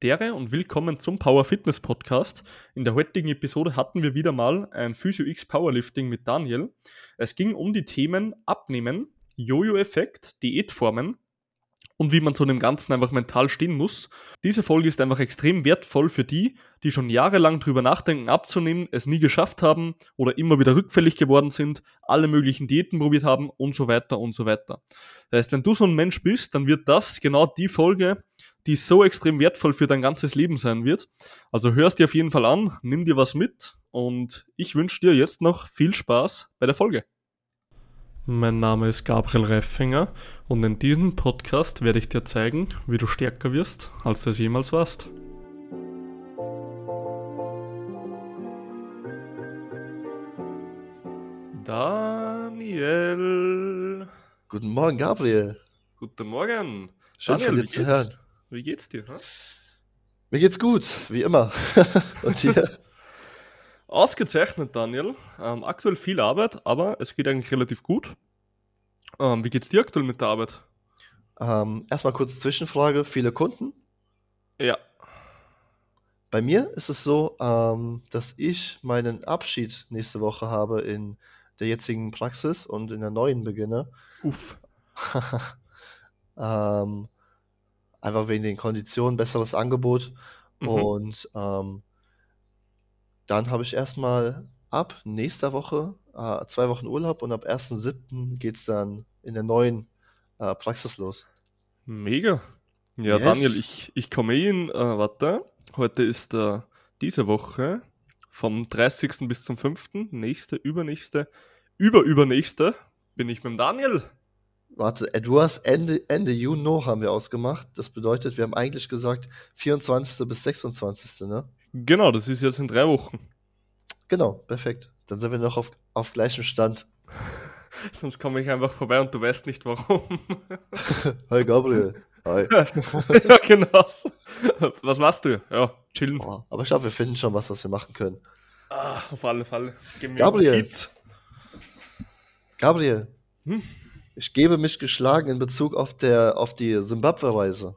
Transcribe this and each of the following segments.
Dere und willkommen zum Power Fitness Podcast. In der heutigen Episode hatten wir wieder mal ein Physio X Powerlifting mit Daniel. Es ging um die Themen Abnehmen, Jojo-Effekt, Diätformen und wie man zu dem Ganzen einfach mental stehen muss. Diese Folge ist einfach extrem wertvoll für die, die schon jahrelang drüber nachdenken abzunehmen, es nie geschafft haben oder immer wieder rückfällig geworden sind, alle möglichen Diäten probiert haben und so weiter und so weiter. Das heißt, wenn du so ein Mensch bist, dann wird das genau die Folge, die so extrem wertvoll für dein ganzes Leben sein wird. Also hörst dir auf jeden Fall an, nimm dir was mit und ich wünsche dir jetzt noch viel Spaß bei der Folge. Mein Name ist Gabriel Reifinger und in diesem Podcast werde ich dir zeigen, wie du stärker wirst, als du es jemals warst. Daniel. Guten Morgen, Gabriel. Guten Morgen. Schön Daniel, von dir zu geht's? hören. Wie geht's dir? Hm? Mir geht's gut, wie immer. Und dir? Ausgezeichnet, Daniel. Ähm, aktuell viel Arbeit, aber es geht eigentlich relativ gut. Ähm, wie geht's dir aktuell mit der Arbeit? ähm, erstmal kurze Zwischenfrage. Viele Kunden? Ja. Bei mir ist es so, ähm, dass ich meinen Abschied nächste Woche habe in der jetzigen Praxis und in der neuen beginne. Uff. ähm, einfach wegen den Konditionen, besseres Angebot. Mhm. Und ähm, dann habe ich erstmal ab nächster Woche äh, zwei Wochen Urlaub und ab 1.7. geht es dann in der neuen äh, Praxis los. Mega. Ja, Yes. Daniel, ich, ich komme eh in, äh, warte, heute ist äh, diese Woche vom 30. bis zum 5. Nächste, übernächste, überübernächste bin ich mit dem Daniel. Warte, du hast Ende, Ende Juni haben wir ausgemacht. Das bedeutet, wir haben eigentlich gesagt 24. bis 26. Ne? Genau, das ist jetzt in drei Wochen. Genau, perfekt. Dann sind wir noch auf, auf gleichem Stand. Sonst komme ich einfach vorbei und du weißt nicht warum. Hi Gabriel. Hi. ja, genau. Was machst du? Ja, chillen. Oh, aber ich glaube, wir finden schon was, was wir machen können. Ah, auf alle Fälle. Gabriel. Gabriel, Hm? Ich gebe mich geschlagen in Bezug auf, der, auf die Simbabwe-Reise.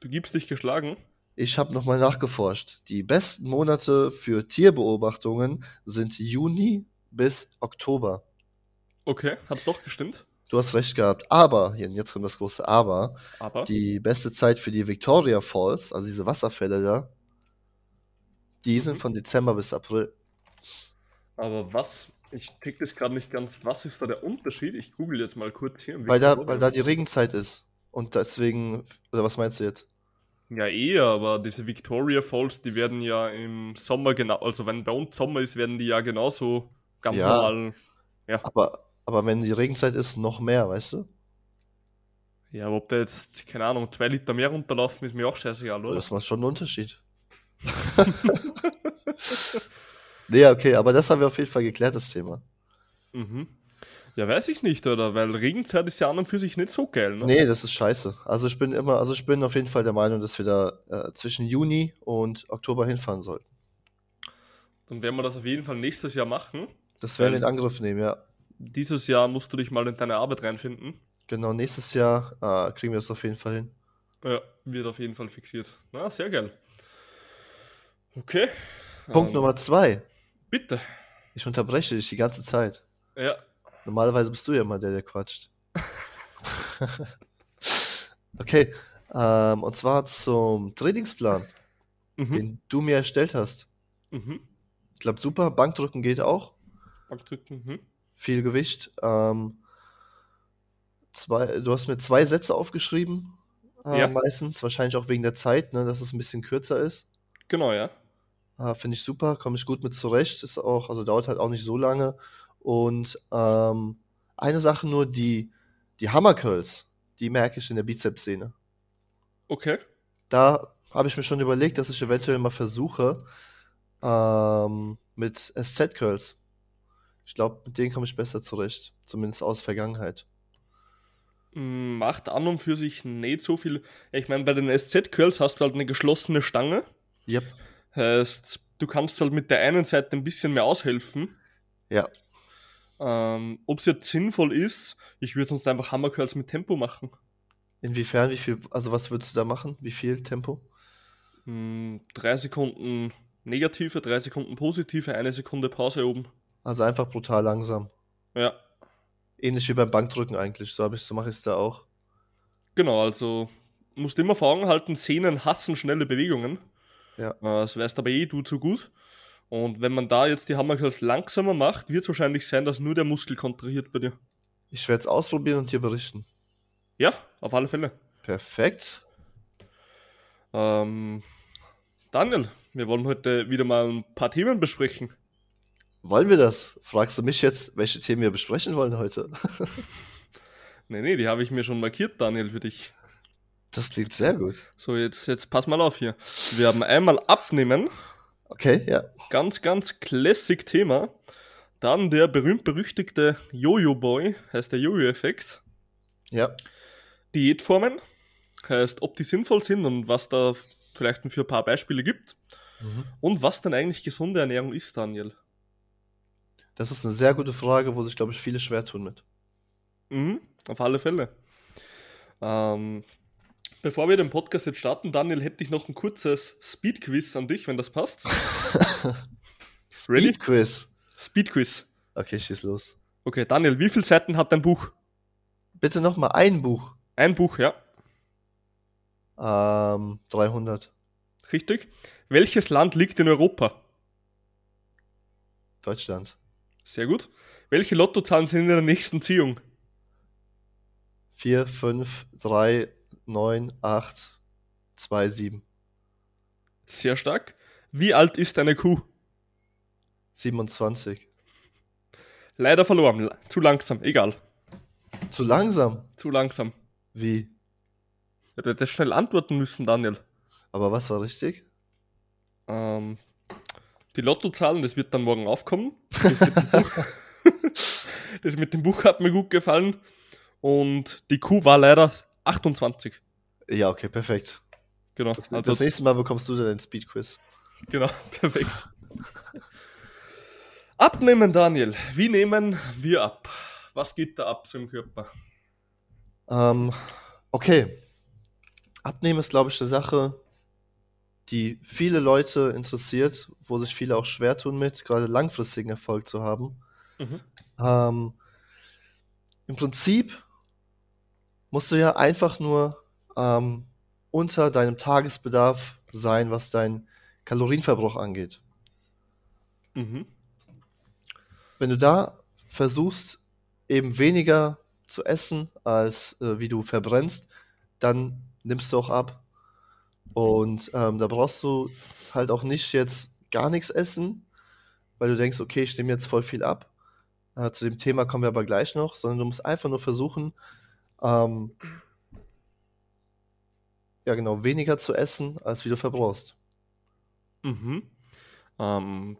Du gibst dich geschlagen. Ich habe nochmal nachgeforscht. Die besten Monate für Tierbeobachtungen sind Juni bis Oktober. Okay, hat's doch gestimmt. Du hast recht gehabt. Aber, hier, jetzt kommt das große Aber, Aber. die beste Zeit für die Victoria Falls, also diese Wasserfälle da, die sind Mhm. von Dezember bis April. Aber was, ich check das gerade nicht ganz, was ist da der Unterschied? Ich google jetzt mal kurz hier. im Weil da, weil da die Regenzeit ist. Und deswegen, oder was meinst du jetzt? Ja, eher, aber diese Victoria Falls, die werden ja im Sommer genau, also wenn bei uns Sommer ist, werden die ja genauso ganz Ja. normal. Aber, aber wenn die Regenzeit ist, noch mehr, weißt du? Ja, aber ob da jetzt, keine Ahnung, zwei Liter mehr runterlaufen, ist mir auch scheißegal, oder? Das macht schon einen Unterschied. nee, okay, aber das haben wir auf jeden Fall geklärt, das Thema. Mhm. Ja, weiß ich nicht, oder? Weil Regenzeit ist ja an und für sich nicht so geil, ne? Nee, das ist scheiße. Also ich bin immer, also ich bin auf jeden Fall der Meinung, dass wir da äh, zwischen Juni und Oktober hinfahren sollten. Dann werden wir das auf jeden Fall nächstes Jahr machen. Das werden wir in Angriff nehmen, ja. Dieses Jahr musst du dich mal in deine Arbeit reinfinden. Genau, nächstes Jahr äh, kriegen wir das auf jeden Fall hin. Ja, wird auf jeden Fall fixiert. Na, sehr geil. Okay. Punkt Ähm, Nummer zwei. Bitte. Ich unterbreche dich die ganze Zeit. Ja. Normalerweise bist du ja immer der, der quatscht. okay, ähm, und zwar zum Trainingsplan, Mhm. den du mir erstellt hast. Mhm. Ich glaube, super. Bankdrücken geht auch. Bankdrücken. Mhm. Viel Gewicht. Ähm, zwei, du hast mir zwei Sätze aufgeschrieben, äh, Ja. meistens. Wahrscheinlich auch wegen der Zeit, ne, dass es ein bisschen kürzer ist. Genau, ja. Äh, Finde ich super, komme ich gut mit zurecht. Ist auch, also dauert halt auch nicht so lange. Und ähm, eine Sache nur, die, die Hammer Curls, die merke ich in der Bizepssehne. Okay. Da habe ich mir schon überlegt, dass ich eventuell mal versuche ähm, mit SZ Curls. Ich glaube, mit denen komme ich besser zurecht. Zumindest aus Vergangenheit. Mm, Macht an und für sich nicht so viel. Ich meine, bei den SZ-Curls hast du halt eine geschlossene Stange. Yep. Heißt, du kannst halt mit der einen Seite ein bisschen mehr aushelfen. Ja. Ähm, Ob es jetzt sinnvoll ist, ich würde sonst einfach Hammercurls mit Tempo machen. Inwiefern, wie viel, also was würdest du da machen? Wie viel Tempo? Hm, drei Sekunden negative, drei Sekunden positive, eine Sekunde Pause oben. Also einfach brutal langsam. Ja, Ähnlich wie beim Bankdrücken eigentlich. So, hab ich, so mache ich es da auch. genau, also musst immer vor Augen halten, Sehnen hassen schnelle Bewegungen. Ja. Das weißt aber eh du zu gut. Und wenn man da jetzt die Hammer Curls langsamer macht, wird es wahrscheinlich sein, dass nur der Muskel kontrahiert bei dir. Ich werde es ausprobieren und dir berichten. Ja, auf alle Fälle. Perfekt. Ähm, Daniel, wir wollen heute wieder mal ein paar Themen besprechen. Wollen wir das? Fragst du mich jetzt, welche Themen wir besprechen wollen heute? Nee, nee, die habe ich mir schon markiert, Daniel, für dich. Das klingt sehr gut. So, jetzt, jetzt pass mal auf hier. Wir haben einmal Abnehmen, Okay, ja. ganz, ganz classic Thema. Dann der berühmt-berüchtigte Jojo-Boy, heißt der Jojo-Effekt. Ja. Diätformen, heißt, ob die sinnvoll sind und was da vielleicht für ein paar Beispiele gibt. Mhm. Und was denn eigentlich gesunde Ernährung ist, Daniel. Das ist eine sehr gute Frage, wo sich, glaube ich, viele schwer tun mit. Mhm, auf alle Fälle. Ähm, bevor wir den Podcast jetzt starten, Daniel, hätte ich noch ein kurzes Speed-Quiz an dich, wenn das passt. Ready? Speed Quiz. Speed-Quiz. Okay, schieß los. Okay, Daniel, wie viele Seiten hat dein Buch? Bitte noch mal ein Buch. Ein Buch, ja. Ähm, 300. Richtig. Welches Land liegt in Europa? Deutschland. Sehr gut. Welche Lottozahlen sind in der nächsten Ziehung? 4, 5, 3, 9, 8, 2, 7. Sehr stark. Wie alt ist eine Kuh? 27. Leider verloren. Zu langsam. Egal. Zu langsam. Zu langsam. Wie? Du hättest schnell antworten müssen, Daniel. Aber was war richtig? Ähm, die Lottozahlen, das wird dann morgen aufkommen. Das mit, dem Buch, das mit dem Buch hat mir gut gefallen. Und die Kuh war leider 28. Ja, okay, perfekt. Genau. Das, Also, das nächste Mal bekommst du dann den Speed Quiz. genau, perfekt. Abnehmen, Daniel. Wie nehmen wir ab? Was geht da ab so im Körper? Ähm, okay. Abnehmen ist, glaube ich, eine Sache, die viele Leute interessiert, wo sich viele auch schwer tun mit, gerade langfristigen Erfolg zu haben. Mhm. Ähm, Im Prinzip musst du ja einfach nur ähm, unter deinem Tagesbedarf sein, was dein Kalorienverbrauch angeht. Mhm. Wenn du da versuchst, eben weniger zu essen, als äh, wie du verbrennst, dann nimmst du auch ab. Und ähm, da brauchst du halt auch nicht jetzt gar nichts essen, weil du denkst, okay, ich nehme jetzt voll viel ab. Äh, zu dem Thema kommen wir aber gleich noch, sondern du musst einfach nur versuchen, ähm, ja genau, weniger zu essen, als wie du verbrauchst. Mhm. Ähm,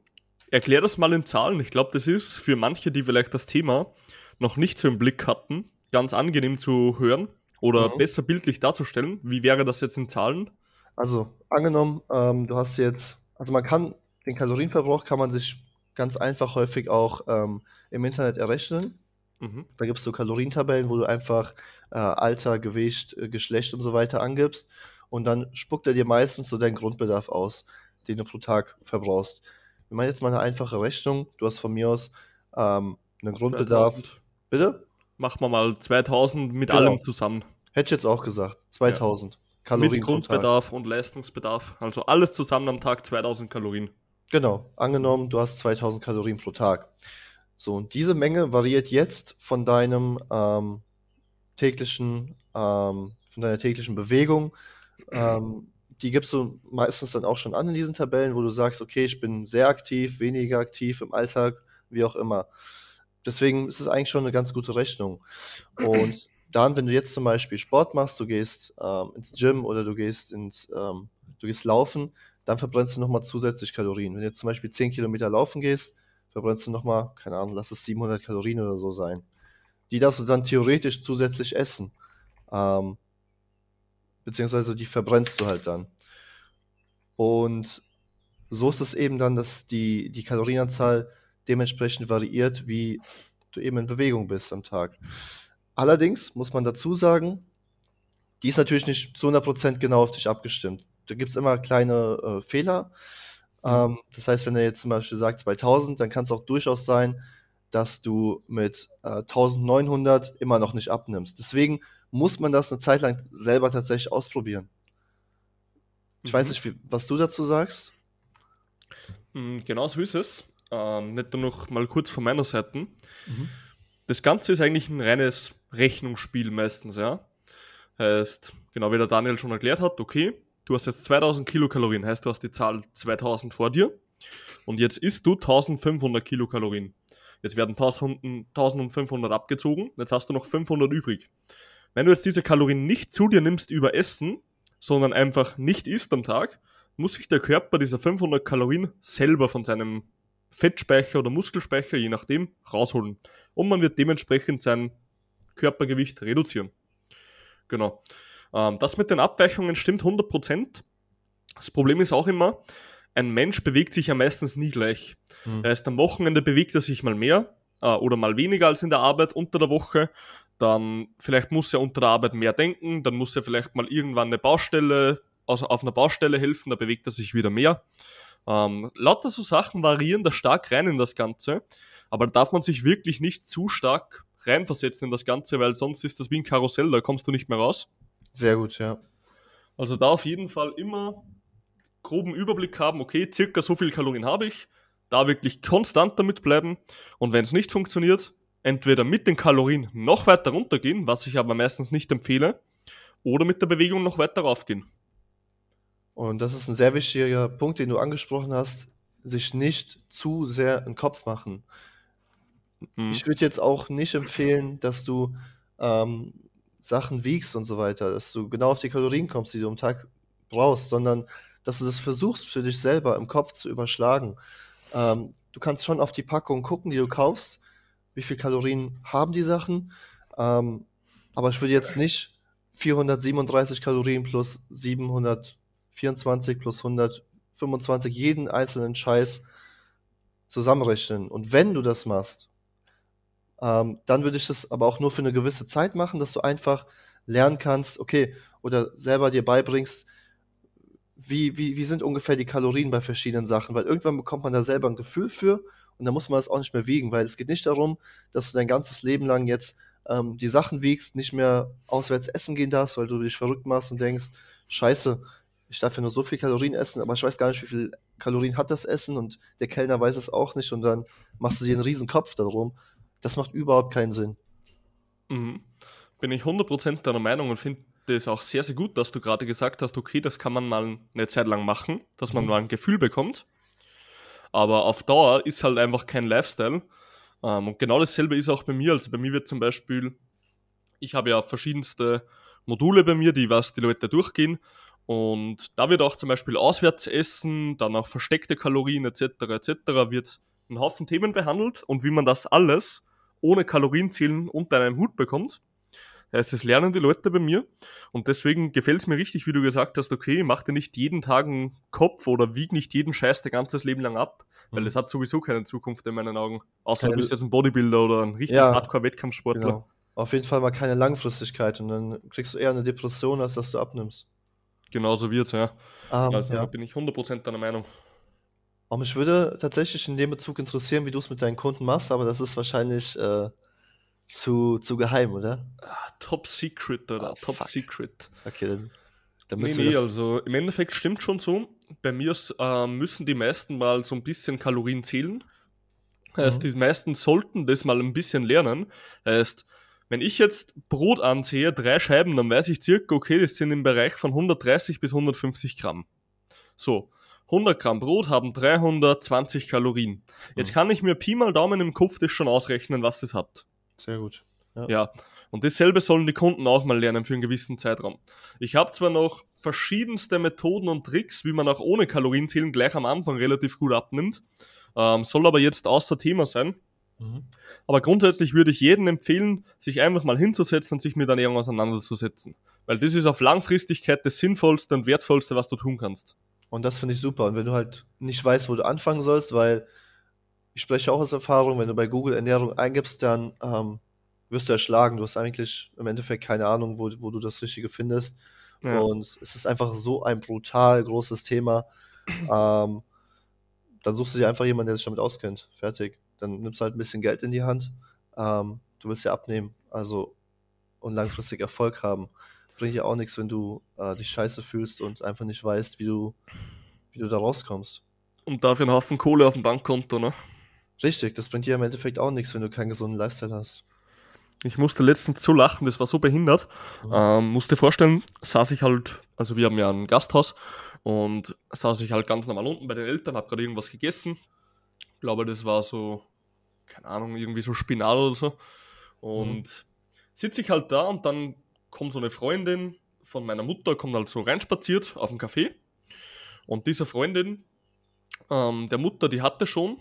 erklär das mal in Zahlen. Ich glaube, das ist für manche, die vielleicht das Thema noch nicht so im Blick hatten, ganz angenehm zu hören oder Mhm. besser bildlich darzustellen. Wie wäre das jetzt in Zahlen? Also, angenommen, ähm, du hast jetzt, also man kann, den Kalorienverbrauch kann man sich ganz einfach häufig auch ähm, im Internet errechnen. Mhm. Da gibt es so Kalorientabellen, wo du einfach äh, Alter, Gewicht, äh, Geschlecht und so weiter angibst. Und dann spuckt er dir meistens so deinen Grundbedarf aus, den du pro Tag verbrauchst. Wir machen jetzt mal eine einfache Rechnung. Du hast von mir aus ähm, einen Grundbedarf. 2000. Bitte? Machen wir mal 2000 mit Genau. allem zusammen. Hätte ich jetzt auch gesagt. 2000 Kalorien mit. Grundbedarf und Leistungsbedarf. Also alles zusammen am Tag 2000 Kalorien. Genau, angenommen, du hast 2000 Kalorien pro Tag. So, und diese Menge variiert jetzt von deinem ähm, täglichen, ähm, von deiner täglichen Bewegung. Ähm, die gibst du meistens dann auch schon an in diesen Tabellen, wo du sagst, okay, ich bin sehr aktiv, weniger aktiv im Alltag, wie auch immer. Deswegen ist es eigentlich schon eine ganz gute Rechnung. Und dann, wenn du jetzt zum Beispiel Sport machst, du gehst ähm, ins Gym oder du gehst ins, ähm, du gehst laufen, dann verbrennst du nochmal zusätzlich Kalorien. Wenn du jetzt zum Beispiel 10 Kilometer laufen gehst, verbrennst du nochmal, keine Ahnung, lass es 700 Kalorien oder so sein. Die darfst du dann theoretisch zusätzlich essen. Ähm, beziehungsweise die verbrennst du halt dann. Und so ist es eben dann, dass die, die Kalorienanzahl dementsprechend variiert, wie du eben in Bewegung bist am Tag. Allerdings muss man dazu sagen, die ist natürlich nicht zu 100% genau auf dich abgestimmt. da gibt es immer kleine äh, Fehler. Mhm. Ähm, das heißt, wenn er jetzt zum Beispiel sagt 2000, dann kann es auch durchaus sein, dass du mit äh, 1900 immer noch nicht abnimmst. Deswegen muss man das eine Zeit lang selber tatsächlich ausprobieren. Ich weiß Mhm. nicht, wie, was du dazu sagst. Mm, Genau so ist es. Ähm, nicht nur noch mal kurz von meiner Seite. Das Ganze ist eigentlich ein reines Rechnungsspiel meistens, ja. Heißt, genau wie der Daniel schon erklärt hat, okay, du hast jetzt 2000 Kilokalorien, heißt du hast die Zahl 2000 vor dir und jetzt isst du 1500 Kilokalorien. Jetzt werden 1000 1500 abgezogen, jetzt hast du noch 500 übrig. Wenn du jetzt diese Kalorien nicht zu dir nimmst über Essen, sondern einfach nicht isst am Tag, muss sich der Körper diese 500 Kalorien selber von seinem Fettspeicher oder Muskelspeicher, je nachdem, rausholen. Und man wird dementsprechend sein Körpergewicht reduzieren. Genau. Ähm, das mit den Abweichungen stimmt 100%. Das Problem ist auch immer, ein Mensch bewegt sich ja meistens nie gleich. Mhm. Erst am Wochenende bewegt er sich mal mehr äh, oder mal weniger als in der Arbeit unter der Woche. Dann vielleicht muss er unter der Arbeit mehr denken, dann muss er vielleicht mal irgendwann eine Baustelle, also auf einer Baustelle helfen, da bewegt er sich wieder mehr. Ähm, lauter so Sachen variieren da stark rein in das Ganze, aber da darf man sich wirklich nicht zu stark reinversetzen in das Ganze, weil sonst ist das wie ein Karussell, da kommst du nicht mehr raus. Sehr gut, ja. Also da auf jeden Fall immer groben Überblick haben, okay, circa so viel Kalorien habe ich, da wirklich konstant damit bleiben und wenn es nicht funktioniert, entweder mit den Kalorien noch weiter runtergehen, was ich aber meistens nicht empfehle, oder mit der Bewegung noch weiter raufgehen. Und das ist ein sehr wichtiger Punkt, den du angesprochen hast, sich nicht zu sehr in den Kopf machen. Mhm. Ich würde jetzt auch nicht empfehlen, dass du ähm, Sachen wiegst und so weiter, dass du genau auf die Kalorien kommst, die du am Tag brauchst, sondern dass du das versuchst für dich selber im Kopf zu überschlagen. Ähm, du kannst schon auf die Packung gucken, die du kaufst, wie viel Kalorien haben die Sachen, ähm, aber ich würde jetzt nicht 437 Kalorien plus 724 plus 125 jeden einzelnen Scheiß zusammenrechnen. Und wenn du das machst, ähm, dann würde ich das aber auch nur für eine gewisse Zeit machen, dass du einfach lernen kannst, okay, oder selber dir beibringst, wie, wie, wie sind ungefähr die Kalorien bei verschiedenen Sachen, weil irgendwann bekommt man da selber ein Gefühl für und dann muss man das auch nicht mehr wiegen, weil es geht nicht darum, dass du dein ganzes Leben lang jetzt ähm, die Sachen wiegst, nicht mehr auswärts essen gehen darfst, weil du dich verrückt machst und denkst, scheiße, ich darf ja nur so viel Kalorien essen, aber ich weiß gar nicht, wie viel Kalorien hat das Essen und der Kellner weiß es auch nicht und dann machst du dir einen riesen Kopf darum. Das macht überhaupt keinen Sinn. Mhm. Bin ich 100% deiner Meinung und finde es auch sehr, sehr gut, dass du gerade gesagt hast, okay, das kann man mal eine Zeit lang machen, dass man Mhm. mal ein Gefühl bekommt. Aber auf Dauer ist halt einfach kein Lifestyle. Ähm, und genau dasselbe ist auch bei mir. Also bei mir wird zum Beispiel, ich habe ja verschiedenste Module bei mir, die was die Leute durchgehen. Und da wird auch zum Beispiel Auswärtsessen, dann auch versteckte Kalorien etc. etc. wird ein Haufen Themen behandelt und wie man das alles ohne Kalorienzählen unter einem Hut bekommt. Heißt, das lernen die Leute bei mir und deswegen gefällt es mir richtig, wie du gesagt hast, okay, mach dir nicht jeden Tag einen Kopf oder wieg nicht jeden Scheiß dein ganzes Leben lang ab, weil Mhm. das hat sowieso keine Zukunft in meinen Augen. Außer Keine- du bist jetzt ein Bodybuilder oder ein richtig Ja, Hardcore-Wettkampfsportler. Genau. Auf jeden Fall mal keine Langfristigkeit und dann kriegst du eher eine Depression, als dass du abnimmst. Genauso wird's, ja. Ähm, Also da ja. bin ich 100% deiner Meinung. Aber mich würde tatsächlich in dem Bezug interessieren, wie du es mit deinen Kunden machst, aber das ist wahrscheinlich äh, zu, zu geheim, oder? Ah, Top Secret, oder? Ah, Top fuck. Secret. Okay, dann, dann Nee, müssen nee, wir das. also im Endeffekt stimmt schon so. Bei mir äh, müssen die meisten mal so ein bisschen Kalorien zählen. Heißt, Mhm. die meisten sollten das mal ein bisschen lernen. Heißt, wenn ich jetzt Brot ansehe, drei Scheiben, dann weiß ich circa, okay, das sind im Bereich von 130 bis 150 Gramm. So, 100 Gramm Brot haben 320 Kalorien. Jetzt Mhm. kann ich mir Pi mal Daumen im Kopf das schon ausrechnen, was das hat. Sehr gut. Ja, und dasselbe sollen die Kunden auch mal lernen für einen gewissen Zeitraum. Ich habe zwar noch verschiedenste Methoden und Tricks, wie man auch ohne Kalorienzählen gleich am Anfang relativ gut abnimmt, ähm, soll aber jetzt außer Thema sein. Mhm. Aber grundsätzlich würde ich jedem empfehlen, sich einfach mal hinzusetzen und sich mit Ernährung auseinanderzusetzen. Weil das ist auf Langfristigkeit das Sinnvollste und Wertvollste, was du tun kannst. Und das finde ich super. Und wenn du halt nicht weißt, wo du anfangen sollst, weil ich spreche auch aus Erfahrung, wenn du bei Google Ernährung eingibst, dann ähm, wirst du erschlagen. Du hast eigentlich im Endeffekt keine Ahnung, wo, wo du das Richtige findest. Ja. Und es ist einfach so ein brutal großes Thema. ähm, dann suchst du dir einfach jemanden, der sich damit auskennt. Fertig. Dann nimmst du halt ein bisschen Geld in die Hand. Ähm, du willst ja abnehmen. Also und langfristig Erfolg haben. Bringt ja auch nichts, wenn du äh, dich scheiße fühlst und einfach nicht weißt, wie du, wie du da rauskommst. Und dafür einen Haufen Kohle auf dem Bankkonto, ne? Richtig, das bringt dir im Endeffekt auch nichts, wenn du keinen gesunden Lifestyle hast. Ich musste letztens so lachen, das war so behindert. Mhm. Ähm, musste vorstellen, saß ich halt, also wir haben ja ein Gasthaus und saß ich halt ganz normal unten bei den Eltern, hab gerade irgendwas gegessen. Ich glaube, das war so, keine Ahnung, irgendwie so Spinat oder so. Und mhm. sitze ich halt da und dann kommt so eine Freundin von meiner Mutter, kommt halt so reinspaziert auf dem Café. Und diese Freundin ähm, der Mutter, die hatte schon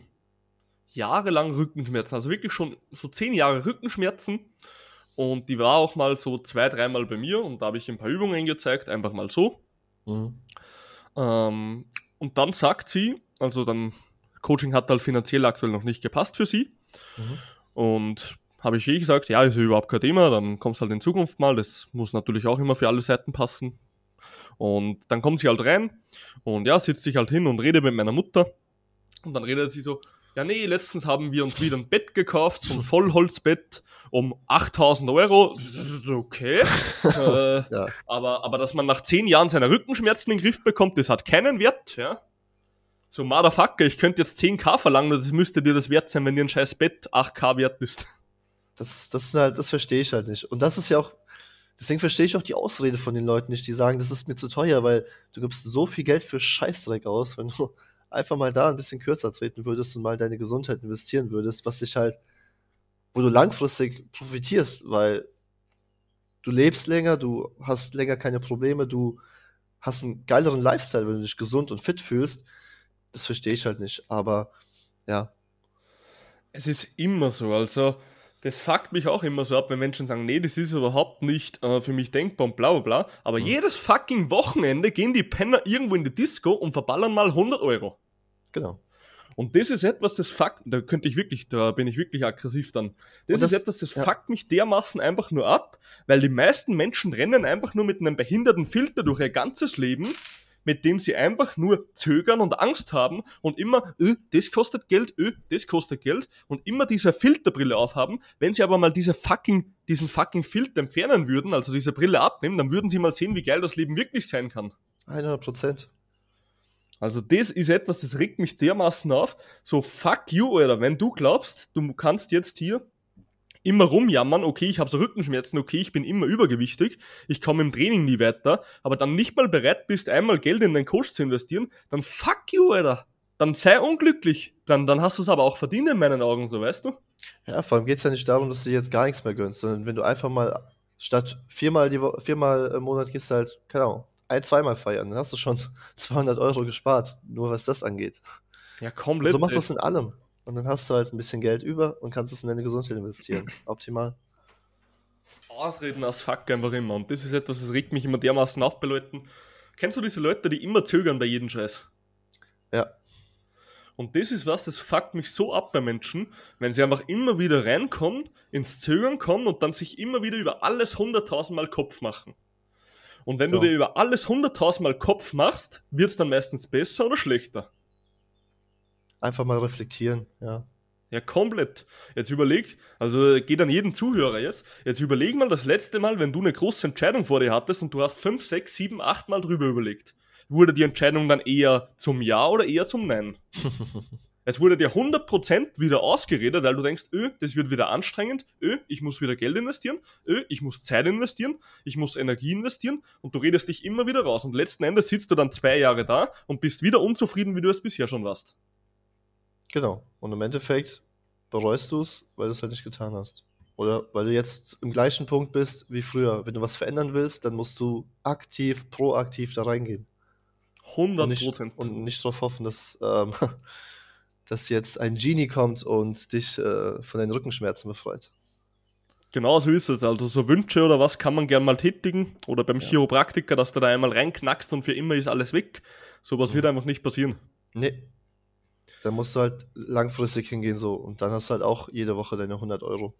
jahrelang Rückenschmerzen, also wirklich schon so zehn Jahre Rückenschmerzen. Und die war auch mal so zwei, dreimal bei mir und da habe ich ein paar Übungen gezeigt, einfach mal so. Mhm. Ähm, und dann sagt sie, also dann, Coaching hat halt finanziell aktuell noch nicht gepasst für sie. Mhm. Und habe ich wie gesagt, ja, ist ja überhaupt kein Thema, dann kommt es halt in Zukunft mal, das muss natürlich auch immer für alle Seiten passen. Und dann kommt sie halt rein und ja, sitzt sich halt hin und redet mit meiner Mutter. Und dann redet sie so, ja nee, letztens haben wir uns wieder ein Bett gekauft, so ein Vollholzbett um 8000 Euro. Okay. äh, ja. aber, aber dass man nach 10 Jahren seine Rückenschmerzen in den Griff bekommt, das hat keinen Wert, ja. So, Motherfucker, ich könnte jetzt 10k verlangen, das müsste dir das wert sein, wenn dir ein scheiß Bett 8k wert ist. Das, das, halt, das verstehe ich halt nicht. Und das ist ja auch, deswegen verstehe ich auch die Ausrede von den Leuten nicht, die sagen, das ist mir zu teuer, weil du gibst so viel Geld für Scheißdreck aus, wenn du einfach mal da ein bisschen kürzer treten würdest und mal deine Gesundheit investieren würdest, was dich halt, wo du langfristig profitierst, weil du lebst länger, du hast länger keine Probleme, du hast einen geileren Lifestyle, wenn du dich gesund und fit fühlst. Das verstehe ich halt nicht, aber ja. Es ist immer so, also das fuckt mich auch immer so ab, wenn Menschen sagen, nee, das ist überhaupt nicht äh, für mich denkbar und bla bla bla. Aber mhm. jedes fucking Wochenende gehen die Penner irgendwo in die Disco und verballern mal 100 Euro. Genau. Und das ist etwas, das fuckt, da könnte ich wirklich, da bin ich wirklich aggressiv dann. Das, das ist etwas, das ja. fuckt mich dermaßen einfach nur ab, weil die meisten Menschen rennen einfach nur mit einem behinderten Filter durch ihr ganzes Leben mit dem sie einfach nur zögern und Angst haben und immer, öh, das kostet Geld, öh, das kostet Geld und immer diese Filterbrille aufhaben. Wenn sie aber mal diese fucking, diesen fucking Filter entfernen würden, also diese Brille abnehmen, dann würden sie mal sehen, wie geil das Leben wirklich sein kann. 100 Prozent. Also das ist etwas, das regt mich dermaßen auf. So fuck you, Alter, wenn du glaubst, du kannst jetzt hier immer rumjammern, okay, ich habe so Rückenschmerzen, okay, ich bin immer übergewichtig, ich komme im Training nie weiter, aber dann nicht mal bereit bist, einmal Geld in deinen Coach zu investieren, dann fuck you, Alter. Dann sei unglücklich. Dann, dann hast du es aber auch verdient in meinen Augen, so weißt du? Ja, vor allem geht es ja nicht darum, dass du jetzt gar nichts mehr gönnst, sondern wenn du einfach mal statt viermal, die viermal im Monat gehst, halt, keine Ahnung, ein, zweimal feiern, dann hast du schon 200 Euro gespart, nur was das angeht. Ja, komplett. Und so machst du es in allem. Und dann hast du halt ein bisschen Geld über und kannst es in deine Gesundheit investieren. Optimal. Ausreden aus Fuck einfach immer. Und das ist etwas, das regt mich immer dermaßen auf bei Leuten. Kennst du diese Leute, die immer zögern bei jedem Scheiß? Ja. Und das ist was, das fuckt mich so ab bei Menschen, wenn sie einfach immer wieder reinkommen, ins Zögern kommen und dann sich immer wieder über alles hunderttausendmal Kopf machen. Und wenn ja. du dir über alles hunderttausendmal Kopf machst, wird es dann meistens besser oder schlechter? Einfach mal reflektieren, ja. Ja, komplett. Jetzt überleg, also geht an jeden Zuhörer jetzt, jetzt überleg mal das letzte Mal, wenn du eine große Entscheidung vor dir hattest und du hast fünf, sechs, sieben, acht Mal drüber überlegt. Wurde die Entscheidung dann eher zum Ja oder eher zum Nein? es wurde dir 100% wieder ausgeredet, weil du denkst, öh, das wird wieder anstrengend, öh, ich muss wieder Geld investieren, öh, ich muss Zeit investieren, ich muss Energie investieren und du redest dich immer wieder raus und letzten Endes sitzt du dann zwei Jahre da und bist wieder unzufrieden, wie du es bisher schon warst. Genau. Und im Endeffekt bereust du es, weil du es halt nicht getan hast. Oder weil du jetzt im gleichen Punkt bist wie früher. Wenn du was verändern willst, dann musst du aktiv, proaktiv da reingehen. 100 Prozent. Und, und, nicht darauf hoffen, dass, ähm, dass jetzt ein Genie kommt und dich äh, von deinen Rückenschmerzen befreit. Genau so ist es. Also so Wünsche oder was kann man gern mal tätigen. Oder beim ja. Chiropraktiker, dass du da einmal reinknackst und für immer ist alles weg. Sowas ja. wird einfach nicht passieren. Nee, da musst du halt langfristig hingehen so und dann hast du halt auch jede Woche deine 100 Euro.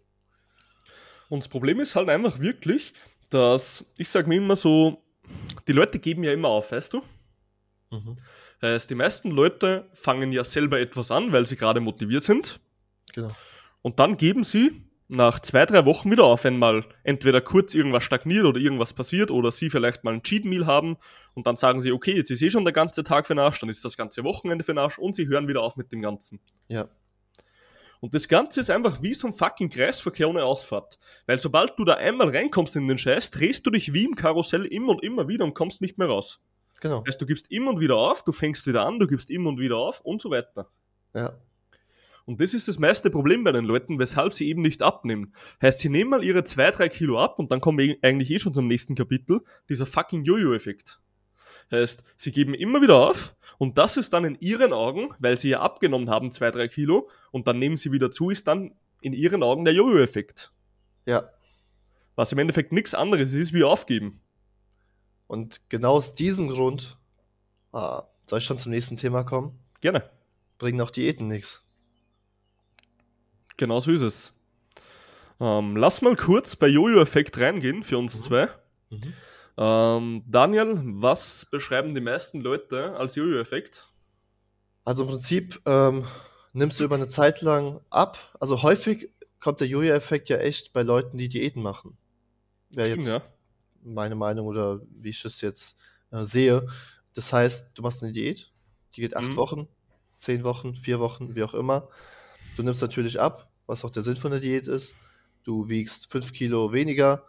Und das Problem ist halt einfach wirklich, dass ich sage mir immer so, die Leute geben ja immer auf, weißt du? Mhm. Heißt, die meisten Leute fangen ja selber etwas an, weil sie gerade motiviert sind. Genau. Und dann geben sie nach zwei, drei Wochen wieder auf, wenn mal entweder kurz irgendwas stagniert oder irgendwas passiert oder sie vielleicht mal ein Cheat Meal haben und dann sagen sie, okay, jetzt ist eh schon der ganze Tag für den Arsch, dann ist das ganze Wochenende für den Arsch und sie hören wieder auf mit dem Ganzen. Ja. Und das Ganze ist einfach wie so ein fucking Kreisverkehr ohne Ausfahrt. Weil sobald du da einmal reinkommst in den Scheiß, drehst du dich wie im Karussell immer und immer wieder und kommst nicht mehr raus. Genau. Heißt, du gibst immer und wieder auf, du fängst wieder an, du gibst immer und wieder auf und so weiter. Ja. Und das ist das meiste Problem bei den Leuten, weshalb sie eben nicht abnehmen. Heißt, sie nehmen mal ihre 2-3 Kilo ab und dann kommen wir eigentlich eh schon zum nächsten Kapitel, dieser fucking Jojo-Effekt. Heißt, sie geben immer wieder auf und das ist dann in ihren Augen, weil sie ja abgenommen haben 2-3 Kilo und dann nehmen sie wieder zu, ist dann in ihren Augen der Jojo-Effekt. Ja. Was im Endeffekt nichts anderes ist wie aufgeben. Und genau aus diesem Grund, ah, soll ich schon zum nächsten Thema kommen? Gerne. Bringen auch Diäten nichts. Genau so ist es. Ähm, lass mal kurz bei Jojo-Effekt reingehen für uns zwei. Mhm. Ähm, Daniel, was beschreiben die meisten Leute als Jojo-Effekt? Also im Prinzip ähm, nimmst du über eine Zeit lang ab. Also häufig kommt der Jojo-Effekt ja echt bei Leuten, die Diäten machen. Wäre jetzt Ja. meine Meinung oder wie ich es jetzt äh, sehe. Das heißt, du machst eine Diät, die geht acht Mhm. Wochen, zehn Wochen, vier Wochen, wie auch immer. Du nimmst natürlich ab, was auch der Sinn von der Diät ist. Du wiegst fünf Kilo weniger.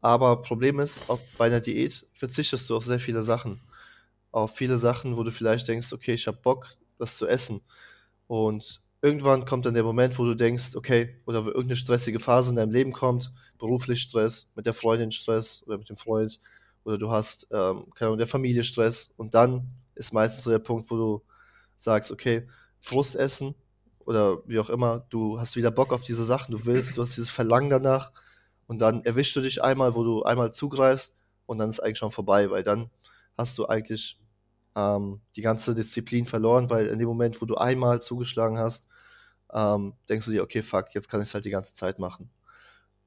Aber Problem ist, auch bei einer Diät verzichtest du auf sehr viele Sachen. Auf viele Sachen, wo du vielleicht denkst, okay, ich habe Bock, das zu essen. Und irgendwann kommt dann der Moment, wo du denkst, okay, oder wo irgendeine stressige Phase in deinem Leben kommt, beruflich Stress, mit der Freundin Stress oder mit dem Freund, oder du hast, ähm, keine Ahnung, der Familie Stress. Und dann ist meistens so der Punkt, wo du sagst, okay, Frust essen oder wie auch immer, du hast wieder Bock auf diese Sachen, du willst, du hast dieses Verlangen danach und dann erwischst du dich einmal, wo du einmal zugreifst und dann ist eigentlich schon vorbei, weil dann hast du eigentlich ähm, die ganze Disziplin verloren, weil in dem Moment, wo du einmal zugeschlagen hast, ähm, denkst du dir, okay, fuck, jetzt kann ich es halt die ganze Zeit machen.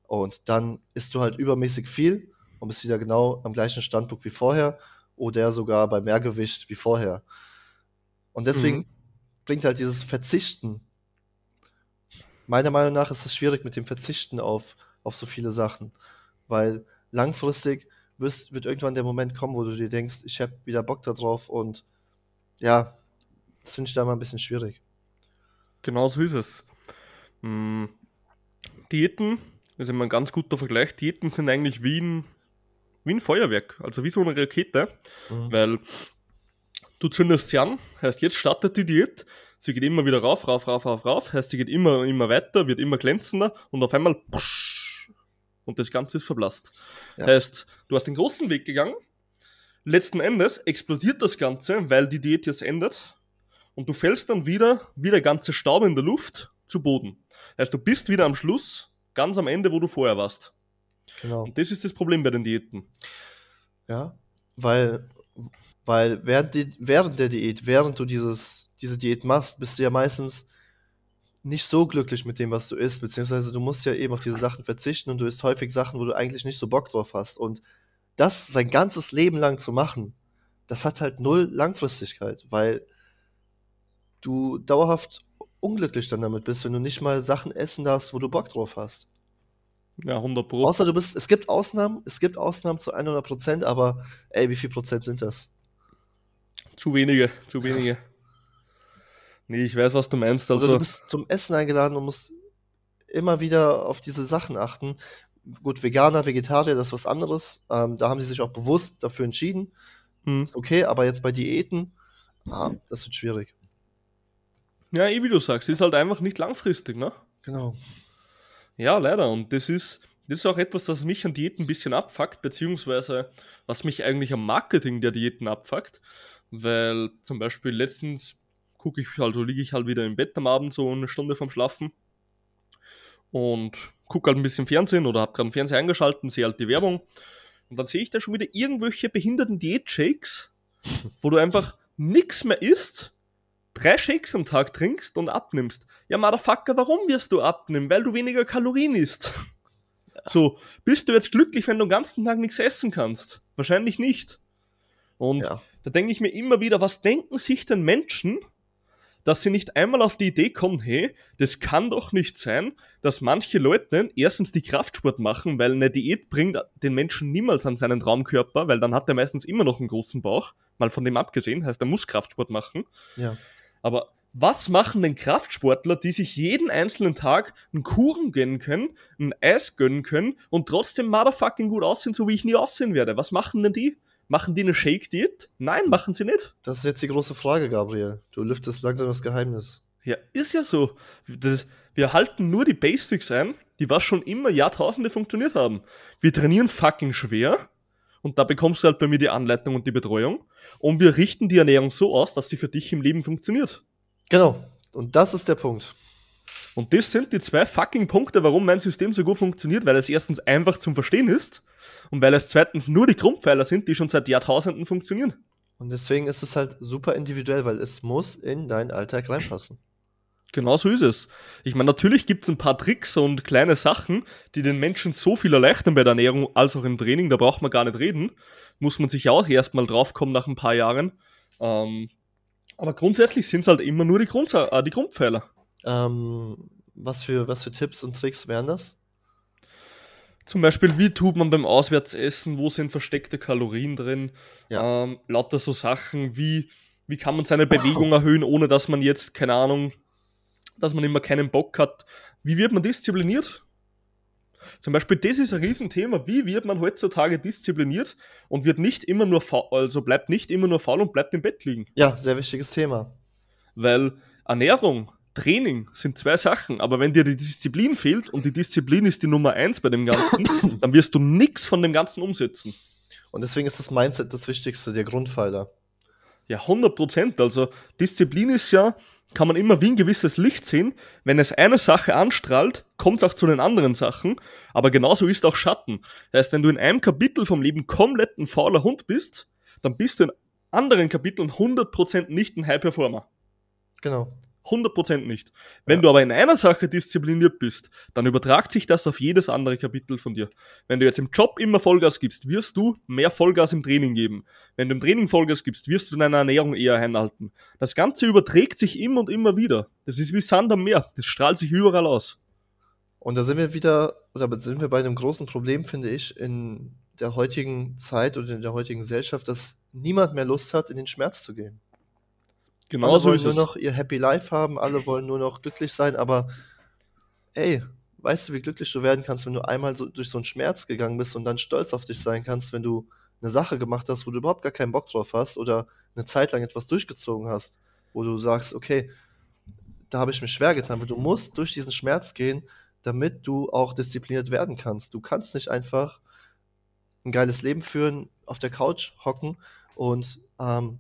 Und dann isst du halt übermäßig viel und bist wieder genau am gleichen Standpunkt wie vorher oder sogar bei Mehrgewicht wie vorher. Und deswegen Mhm. Bringt halt dieses Verzichten. Meiner Meinung nach ist es schwierig mit dem Verzichten auf, auf so viele Sachen, weil langfristig wirst, wird irgendwann der Moment kommen, wo du dir denkst, ich habe wieder Bock darauf und ja, das finde ich da mal ein bisschen schwierig. Genau so ist es. Hm, Diäten, das ist immer ein ganz guter Vergleich. Diäten sind eigentlich wie ein, wie ein Feuerwerk, also wie so eine Rakete, Mhm. weil du zündest sie an, heißt jetzt startet die Diät, sie geht immer wieder rauf, rauf, rauf, rauf, rauf, heißt sie geht immer, immer weiter, wird immer glänzender und auf einmal psch, und das Ganze ist verblasst. Ja. Heißt, du hast den großen Weg gegangen, letzten Endes explodiert das Ganze, weil die Diät jetzt endet und du fällst dann wieder, wie der ganze Staub in der Luft, zu Boden. Heißt, du bist wieder am Schluss, ganz am Ende, wo du vorher warst. Genau. Und das ist das Problem bei den Diäten. Ja, weil, weil während, die, während der Diät, während du dieses, diese Diät machst, bist du ja meistens nicht so glücklich mit dem, was du isst, beziehungsweise du musst ja eben auf diese Sachen verzichten und du isst häufig Sachen, wo du eigentlich nicht so Bock drauf hast. Und das sein ganzes Leben lang zu machen, das hat halt null Langfristigkeit, weil du dauerhaft unglücklich dann damit bist, wenn du nicht mal Sachen essen darfst, wo du Bock drauf hast. Ja, 100 Pro. Außer du bist, es gibt Ausnahmen, es gibt Ausnahmen zu 100 Prozent, aber ey, wie viel Prozent sind das? Zu wenige, zu wenige. Nee, ich weiß, was du meinst. Oder Also, du bist zum Essen eingeladen und musst immer wieder auf diese Sachen achten. Gut, Veganer, Vegetarier, das ist was anderes. Ähm, da haben sie sich auch bewusst dafür entschieden. hm. Okay, aber jetzt bei Diäten, ah, das wird schwierig. ja, eh wie du sagst, ist halt einfach nicht langfristig, ne? Genau. Ja, leider. Und das ist, das ist auch etwas, das mich an Diäten ein bisschen abfuckt, beziehungsweise was mich eigentlich am Marketing der Diäten abfuckt. Weil zum Beispiel letztens gucke ich, also liege ich halt wieder im Bett am Abend so eine Stunde vom Schlafen und gucke halt ein bisschen Fernsehen oder habe gerade den Fernseher eingeschaltet, sehe halt die Werbung und dann sehe ich da schon wieder irgendwelche behinderten Diät-Shakes, wo du einfach nichts mehr isst, drei Shakes am Tag trinkst und abnimmst. Ja, Motherfucker, warum wirst du abnehmen? Weil du weniger Kalorien isst. So, bist du jetzt glücklich, wenn du den ganzen Tag nichts essen kannst? Wahrscheinlich nicht. Und Ja. Da denke ich mir immer wieder, was denken sich denn Menschen, dass sie nicht einmal auf die Idee kommen, hey, das kann doch nicht sein, dass manche Leute erstens die Kraftsport machen, weil eine Diät bringt den Menschen niemals an seinen Traumkörper, weil dann hat er meistens immer noch einen großen Bauch, mal von dem abgesehen, heißt, er muss Kraftsport machen. Ja. Aber was machen denn Kraftsportler, die sich jeden einzelnen Tag einen Kuchen gönnen können, ein Eis gönnen können und trotzdem motherfucking gut aussehen, so wie ich nie aussehen werde? Was machen denn die? Machen die eine Shake-Diät? Nein, machen sie nicht. Das ist jetzt die große Frage, Gabriel. Du lüftest langsam das Geheimnis. Ja, ist ja so. Das, wir halten nur die Basics ein, die was schon immer Jahrtausende funktioniert haben. Wir trainieren fucking schwer und da bekommst du halt bei mir die Anleitung und die Betreuung und wir richten die Ernährung so aus, dass sie für dich im Leben funktioniert. Genau. Und das ist der Punkt. Und das sind die zwei fucking Punkte, warum mein System so gut funktioniert, weil es erstens einfach zum Verstehen ist und weil es zweitens nur die Grundpfeiler sind, die schon seit Jahrtausenden funktionieren. Und deswegen ist es halt super individuell, weil es muss in deinen Alltag reinpassen. Genau so ist es. Ich meine, natürlich gibt es ein paar Tricks und kleine Sachen, die den Menschen so viel erleichtern bei der Ernährung als auch im Training, da braucht man gar nicht reden. Muss man sich ja auch erstmal draufkommen nach ein paar Jahren. Ähm, aber grundsätzlich sind es halt immer nur die, Grundsa äh, die Grundpfeiler. Ähm, was, für, was für Tipps und Tricks wären das? Zum Beispiel, wie tut man beim Auswärtsessen, wo sind versteckte Kalorien drin, Ja. ähm, lauter so Sachen, wie, wie kann man seine Bewegung erhöhen, ohne dass man jetzt, keine Ahnung, dass man immer keinen Bock hat. Wie wird man diszipliniert? Zum Beispiel, das ist ein Riesenthema. Wie wird man heutzutage diszipliniert und wird nicht immer nur faul, also bleibt nicht immer nur faul und bleibt im Bett liegen? Ja, sehr wichtiges Thema. Weil Ernährung, Training sind zwei Sachen, aber wenn dir die Disziplin fehlt und die Disziplin ist die Nummer eins bei dem Ganzen, dann wirst du nichts von dem Ganzen umsetzen. Und deswegen ist das Mindset das Wichtigste, der Grundpfeiler. Ja, 100 Prozent. Also Disziplin ist ja, kann man immer wie ein gewisses Licht sehen. Wenn es eine Sache anstrahlt, kommt es auch zu den anderen Sachen. Aber genauso ist auch Schatten. Das heißt, wenn du in einem Kapitel vom Leben komplett ein fauler Hund bist, dann bist du in anderen Kapiteln 100% nicht ein High Performer. Genau. 100% nicht. Wenn Ja. du aber in einer Sache diszipliniert bist, dann übertragt sich das auf jedes andere Kapitel von dir. Wenn du jetzt im Job immer Vollgas gibst, wirst du mehr Vollgas im Training geben. Wenn du im Training Vollgas gibst, wirst du deine Ernährung eher einhalten. Das Ganze überträgt sich immer und immer wieder. Das ist wie Sand am Meer. Das strahlt sich überall aus. Und da sind wir wieder, oder sind wir bei einem großen Problem, finde ich, in der heutigen Zeit oder in der heutigen Gesellschaft, dass niemand mehr Lust hat, in den Schmerz zu gehen. Genau alle so wollen nur es. noch ihr Happy Life haben, alle wollen nur noch glücklich sein, aber ey, weißt du, wie glücklich du werden kannst, wenn du einmal so durch so einen Schmerz gegangen bist und dann stolz auf dich sein kannst, wenn du eine Sache gemacht hast, wo du überhaupt gar keinen Bock drauf hast oder eine Zeit lang etwas durchgezogen hast, wo du sagst, okay, da habe ich mich schwer getan, aber du musst durch diesen Schmerz gehen, damit du auch diszipliniert werden kannst. Du kannst nicht einfach ein geiles Leben führen, auf der Couch hocken und ähm,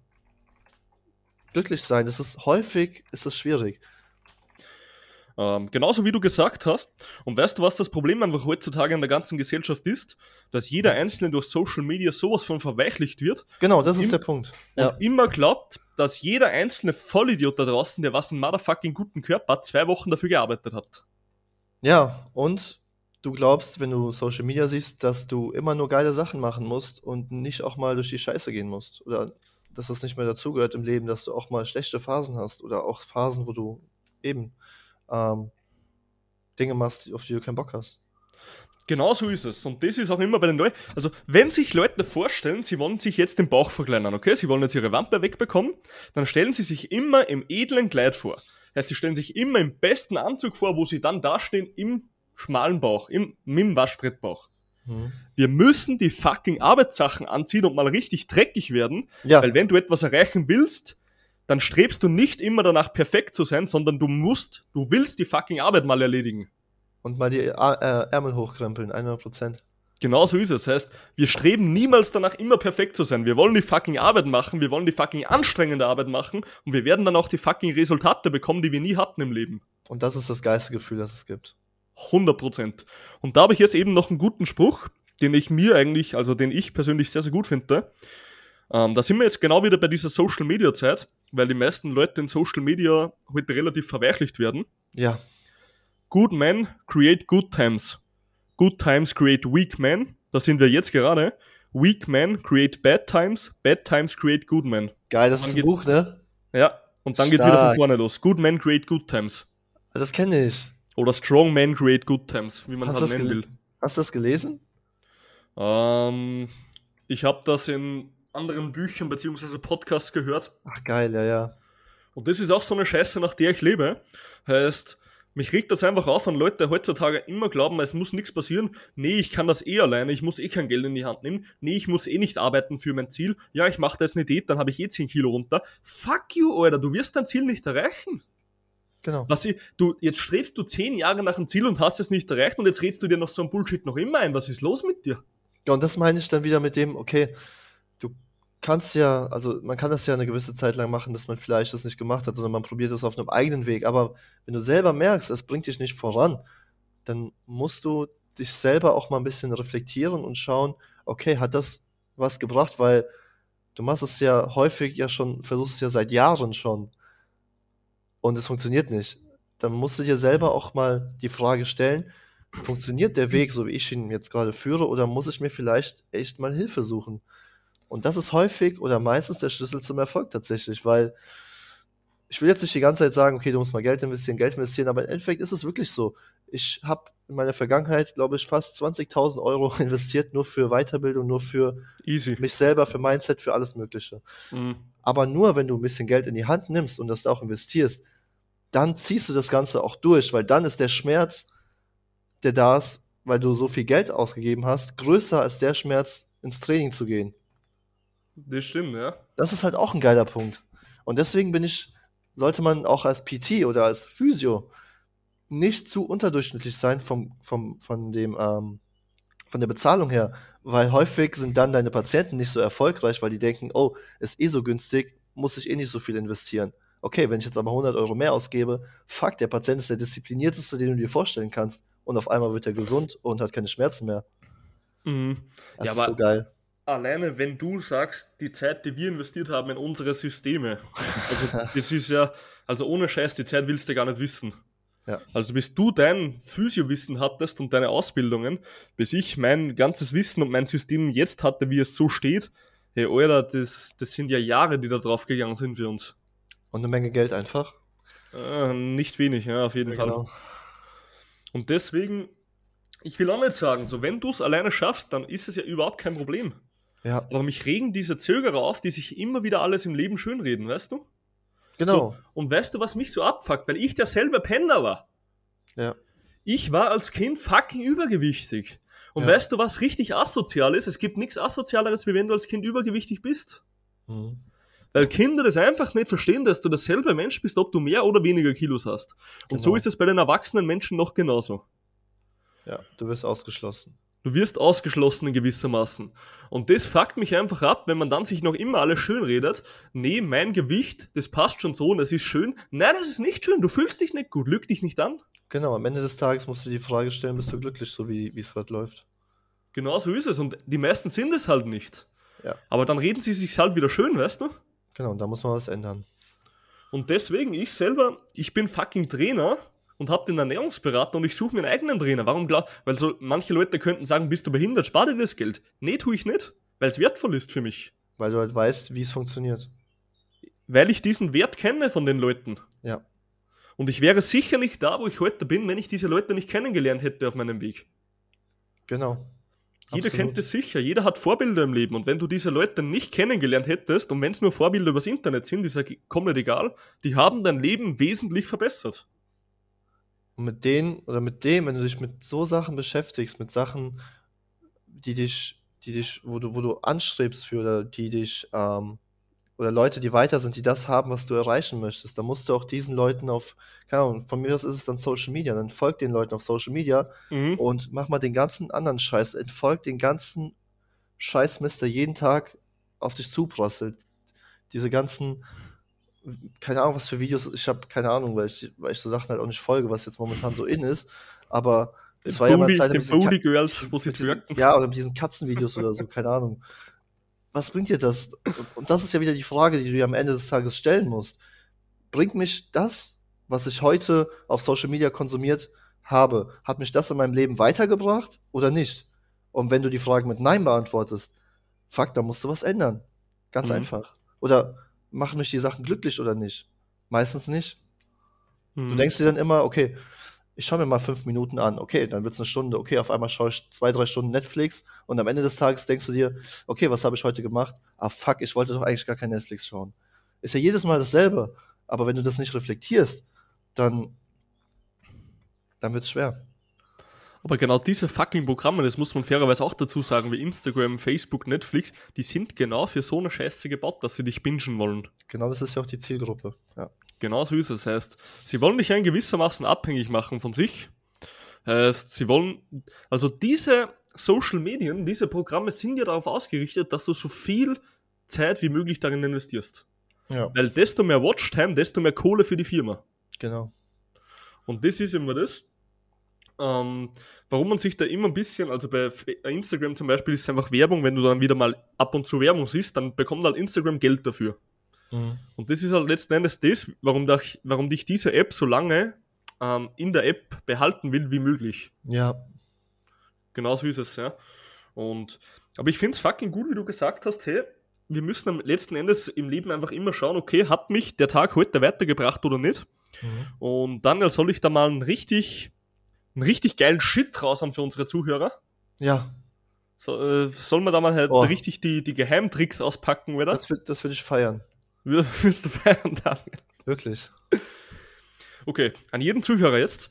glücklich sein. Das ist häufig ist es schwierig. Ähm, genauso wie du gesagt hast. Und weißt du, was das Problem einfach heutzutage in der ganzen Gesellschaft ist? Dass jeder Einzelne durch Social Media sowas von verweichlicht wird Genau, das ist der Punkt. und Ja, immer glaubt, dass jeder einzelne Vollidiot da draußen, der was einen motherfucking guten Körper hat, zwei Wochen dafür gearbeitet hat. ja, und du glaubst, wenn du Social Media siehst, dass du immer nur geile Sachen machen musst und nicht auch mal durch die Scheiße gehen musst. Oder dass das nicht mehr dazugehört im Leben, dass du auch mal schlechte Phasen hast oder auch Phasen, wo du eben ähm, Dinge machst, auf die du keinen Bock hast. Genau so ist es. Und das ist auch immer bei den Leuten. Also, wenn sich Leute vorstellen, sie wollen sich jetzt den Bauch verkleinern, okay? Sie wollen jetzt ihre Wampe wegbekommen, dann stellen sie sich immer im edlen Kleid vor. Heißt, sie stellen sich immer im besten Anzug vor, wo sie dann dastehen im schmalen Bauch, im, mit dem Waschbrettbauch. Wir müssen die fucking Arbeitssachen anziehen und mal richtig dreckig werden, Ja, weil wenn du etwas erreichen willst, dann strebst du nicht immer danach perfekt zu sein, sondern du musst, du willst die fucking Arbeit mal erledigen. und mal die A äh, Ärmel hochkrempeln, 100 Prozent. Genau so ist es. Das heißt, wir streben niemals danach, immer perfekt zu sein. Wir wollen die fucking Arbeit machen, wir wollen die fucking anstrengende Arbeit machen und wir werden dann auch die fucking Resultate bekommen, die wir nie hatten im Leben. Und das ist das geilste Gefühl, das es gibt. 100 Prozent. Und da habe ich jetzt eben noch einen guten Spruch, den ich mir eigentlich, also den ich persönlich sehr, sehr gut finde. Ähm, da sind wir jetzt genau wieder bei dieser Social Media Zeit, weil die meisten Leute in Social Media heute relativ verweichlicht werden. Ja, Good men create good times. Good Times create Weak Men. Da sind wir jetzt gerade. Weak Men create Bad Times. Bad Times create Good Men. Geil, das ist ein Buch, ne? Ja, und dann geht's wieder von vorne los. Good Men create Good Times. Das kenne ich. Oder Strong Men create Good Times, wie man Hast halt nennen will. Hast du das gelesen? Ähm, ich habe das in anderen Büchern bzw. Podcasts gehört. Ach, geil, ja, ja. Und das ist auch so eine Scheiße, nach der ich lebe. Heißt, mich regt das einfach auf an Leute, die heutzutage immer glauben, es muss nichts passieren. Nee, ich kann das eh alleine, ich muss eh kein Geld in die Hand nehmen. Nee, ich muss eh nicht arbeiten für mein Ziel. Ja, ich mache da jetzt eine Diät, dann habe ich eh 10 Kilo runter. Fuck you, Alter, du wirst dein Ziel nicht erreichen. Genau. Was ich, du, jetzt strebst du 10 Jahre nach dem Ziel und hast es nicht erreicht und jetzt redest du dir noch so ein Bullshit noch immer ein. Was ist los mit dir? Ja, und das meine ich dann wieder mit dem, okay, du kannst ja, also man kann das ja eine gewisse Zeit lang machen, dass man vielleicht das nicht gemacht hat, sondern man probiert das auf einem eigenen Weg. Aber wenn du selber merkst, es bringt dich nicht voran, dann musst du dich selber auch mal ein bisschen reflektieren und schauen, okay, hat das was gebracht? Weil du machst es ja häufig ja schon, versuchst es ja seit Jahren schon und es funktioniert nicht. Dann musst du dir selber auch mal die Frage stellen, funktioniert der Weg, so wie ich ihn jetzt gerade führe, oder muss ich mir vielleicht echt mal Hilfe suchen? Und das ist häufig oder meistens der Schlüssel zum Erfolg tatsächlich, weil ich will jetzt nicht die ganze Zeit sagen, okay, du musst mal Geld investieren, Geld investieren, aber im Endeffekt ist es wirklich so. Ich habe in meiner Vergangenheit, glaube ich, fast 20.000 Euro investiert, nur für Weiterbildung, nur für Easy. mich selber, für Mindset, für alles Mögliche. Mhm. Aber nur wenn du ein bisschen Geld in die Hand nimmst und das da auch investierst, dann ziehst du das Ganze auch durch, weil dann ist der Schmerz, der da ist, weil du so viel Geld ausgegeben hast, größer als der Schmerz, ins Training zu gehen. Das stimmt, ja. Das ist halt auch ein geiler Punkt. Und deswegen bin ich, sollte man auch als PT oder als Physio nicht zu unterdurchschnittlich sein vom, vom, von dem, ähm, von der Bezahlung her, weil häufig sind dann deine Patienten nicht so erfolgreich, weil die denken, oh, ist eh so günstig, muss ich eh nicht so viel investieren. Okay, wenn ich jetzt aber 100 Euro mehr ausgebe, fuck, der Patient ist der disziplinierteste, den du dir vorstellen kannst. Und auf einmal wird er gesund und hat keine Schmerzen mehr. Mhm. Das Ja, ist aber- so geil. Alleine, wenn du sagst, die Zeit, die wir investiert haben in unsere Systeme, also das ist ja, also ohne Scheiß, die Zeit willst du gar nicht wissen. Ja. Also bis du dein Physiowissen hattest und deine Ausbildungen, bis ich mein ganzes Wissen und mein System jetzt hatte, wie es so steht, hey, Alter, das, das sind ja Jahre, die da drauf gegangen sind für uns. Und eine Menge Geld einfach. Äh, nicht wenig, ja, auf jeden Ja, Fall. genau. Und deswegen, ich will auch nicht sagen, so wenn du es alleine schaffst, dann ist es ja überhaupt kein Problem. Ja, Aber mich regen diese Zögerer auf, die sich immer wieder alles im Leben schönreden, weißt du? genau. Und weißt du, was mich so abfuckt? Weil ich derselbe Penner war. Ja. Ich war als Kind fucking übergewichtig. Und Ja. weißt du, was richtig asozial ist? Es gibt nichts asozialeres, wie wenn du als Kind übergewichtig bist. Mhm. Weil Kinder das einfach nicht verstehen, dass du derselbe Mensch bist, ob du mehr oder weniger Kilos hast. Und so Genau. ist es bei den erwachsenen Menschen noch genauso. Ja, du wirst ausgeschlossen. Du wirst ausgeschlossen in gewissermaßen. Und das fuckt mich einfach ab, wenn man dann sich noch immer alles schön redet. Nee, mein Gewicht, das passt schon so und das ist schön. Nein, das ist nicht schön. Du fühlst dich nicht gut. Lüg dich nicht an. Genau, am Ende des Tages musst du die Frage stellen, bist du glücklich, so wie wie es gerade läuft. Genau so ist es. Und die meisten sind es halt nicht. Ja. Aber dann reden sie sich halt wieder schön, weißt du? Genau, und da muss man was ändern. Und deswegen, ich selber, ich bin fucking Trainer und habe den Ernährungsberater und ich suche mir einen eigenen Trainer. Warum glaub, Weil so manche Leute könnten sagen, bist du behindert, spar dir das Geld. Nee, tue ich nicht, weil es wertvoll ist für mich. Weil du halt weißt, wie es funktioniert. Weil ich diesen Wert kenne von den Leuten. Ja. Und ich wäre sicher nicht da, wo ich heute bin, wenn ich diese Leute nicht kennengelernt hätte auf meinem Weg. Genau. Jeder Absolut. kennt es sicher, jeder hat Vorbilder im Leben. Und wenn du diese Leute nicht kennengelernt hättest, und wenn es nur Vorbilder übers Internet sind, ist ja komplett egal, die haben dein Leben wesentlich verbessert. Und mit denen oder mit dem, wenn du dich mit so Sachen beschäftigst, mit Sachen, die dich, die dich, wo du, wo du anstrebst für oder die dich, ähm, oder Leute, die weiter sind, die das haben, was du erreichen möchtest, dann musst du auch diesen Leuten auf, keine Ahnung, von mir aus ist es dann Social Media, dann folg den Leuten auf Social Media Mhm. und mach mal den ganzen anderen Scheiß, entfolg den ganzen Scheißmist, der jeden Tag auf dich zuprasselt. Diese ganzen, keine Ahnung, was für Videos, ich habe keine Ahnung, weil ich, weil ich so Sachen halt auch nicht folge, was jetzt momentan so in ist, aber es war ja mal Booty, Zeit mit diesen, Booty Girls, wo sie diesen, ja, oder mit diesen Katzenvideos oder so, keine Ahnung. Was bringt dir das? Und, das ist ja wieder die Frage, die du dir am Ende des Tages stellen musst. Bringt mich das, was ich heute auf Social Media konsumiert habe, hat mich das in meinem Leben weitergebracht oder nicht? Und wenn du die Frage mit Nein beantwortest, fuck, da musst du was ändern. Ganz Mhm. einfach. Oder machen mich die Sachen glücklich oder nicht? Meistens nicht. Du Mhm. denkst dir dann immer, okay, ich schaue mir mal fünf Minuten an, okay, dann wird es eine Stunde, okay, auf einmal schaue ich zwei, drei Stunden Netflix und am Ende des Tages denkst du dir, okay, was habe ich heute gemacht? Ah, fuck, ich wollte doch eigentlich gar kein Netflix schauen. Ist ja jedes Mal dasselbe, aber wenn du das nicht reflektierst, dann, dann wird es schwer. Aber genau diese fucking Programme, das muss man fairerweise auch dazu sagen, wie Instagram, Facebook, Netflix, die sind genau für so eine Scheiße gebaut, dass sie dich bingen wollen. Genau das ist ja auch die Zielgruppe. Ja. Genau so ist es. Heißt, sie wollen dich ja in gewissermaßen abhängig machen von sich. Heißt, sie wollen, also diese Social Medien, diese Programme sind ja darauf ausgerichtet, dass du so viel Zeit wie möglich darin investierst. ja, Weil desto mehr Watchtime, desto mehr Kohle für die Firma. genau. Und das ist immer das. Ähm, warum man sich da immer ein bisschen, also bei F- Instagram zum Beispiel ist es einfach Werbung, wenn du dann wieder mal ab und zu Werbung siehst, dann bekommt halt Instagram Geld dafür. Mhm. Und das ist halt letzten Endes das, warum, dich, warum dich diese App so lange ähm, in der App behalten will wie möglich. Ja, Genau so ist es, ja. Und, aber ich finde es fucking gut, wie du gesagt hast, hey, wir müssen am letzten Endes im Leben einfach immer schauen, okay, hat mich der Tag heute weitergebracht oder nicht? mhm. Und Daniel, soll ich da mal einen richtig, einen richtig geilen Shit raus haben für unsere Zuhörer? ja, So, äh, sollen wir da mal halt Oh. richtig die, die Geheimtricks auspacken, oder? das, das will ich feiern. Willst du feiern, Daniel? Wirklich. Okay, an jeden Zuhörer jetzt.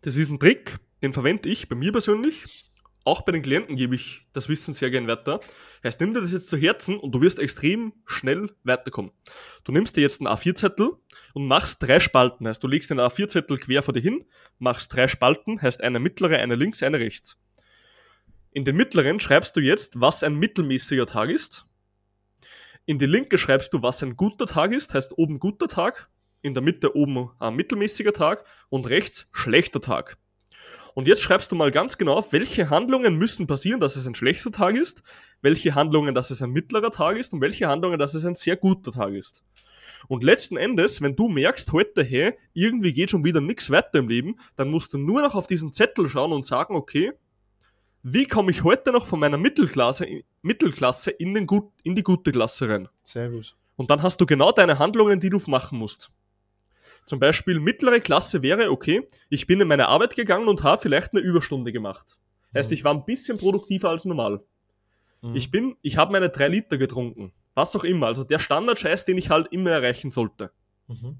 Das ist ein Trick, den verwende ich bei mir persönlich. Auch bei den Klienten gebe ich das Wissen sehr gern weiter. Heißt, nimm dir das jetzt zu Herzen und du wirst extrem schnell weiterkommen. Du nimmst dir jetzt einen A4-Zettel und machst drei Spalten. Heißt, du legst den A4-Zettel quer vor dir hin, machst drei Spalten, heißt eine mittlere, eine links, eine rechts. In den mittleren schreibst du jetzt, was ein mittelmäßiger Tag ist. In die linke schreibst du, was ein guter Tag ist, heißt oben guter Tag in der Mitte oben ein mittelmäßiger Tag und rechts schlechter Tag. Und jetzt schreibst du mal ganz genau auf, welche Handlungen müssen passieren, dass es ein schlechter Tag ist, welche Handlungen, dass es ein mittlerer Tag ist und welche Handlungen, dass es ein sehr guter Tag ist. Und letzten Endes, wenn du merkst heute, hey, irgendwie geht schon wieder nichts weiter im Leben, dann musst du nur noch auf diesen Zettel schauen und sagen, okay, wie komme ich heute noch von meiner Mittelklasse, Mittelklasse in, den gut, in die gute Klasse rein? Sehr gut. Und dann hast du genau deine Handlungen, die du machen musst. Zum Beispiel mittlere Klasse wäre, okay, ich bin in meine Arbeit gegangen und habe vielleicht eine Überstunde gemacht. Heißt, Mhm. ich war ein bisschen produktiver als normal. Mhm. Ich bin, ich habe meine drei Liter getrunken. Was auch immer. Also der Standardscheiß, den ich halt immer erreichen sollte. Mhm.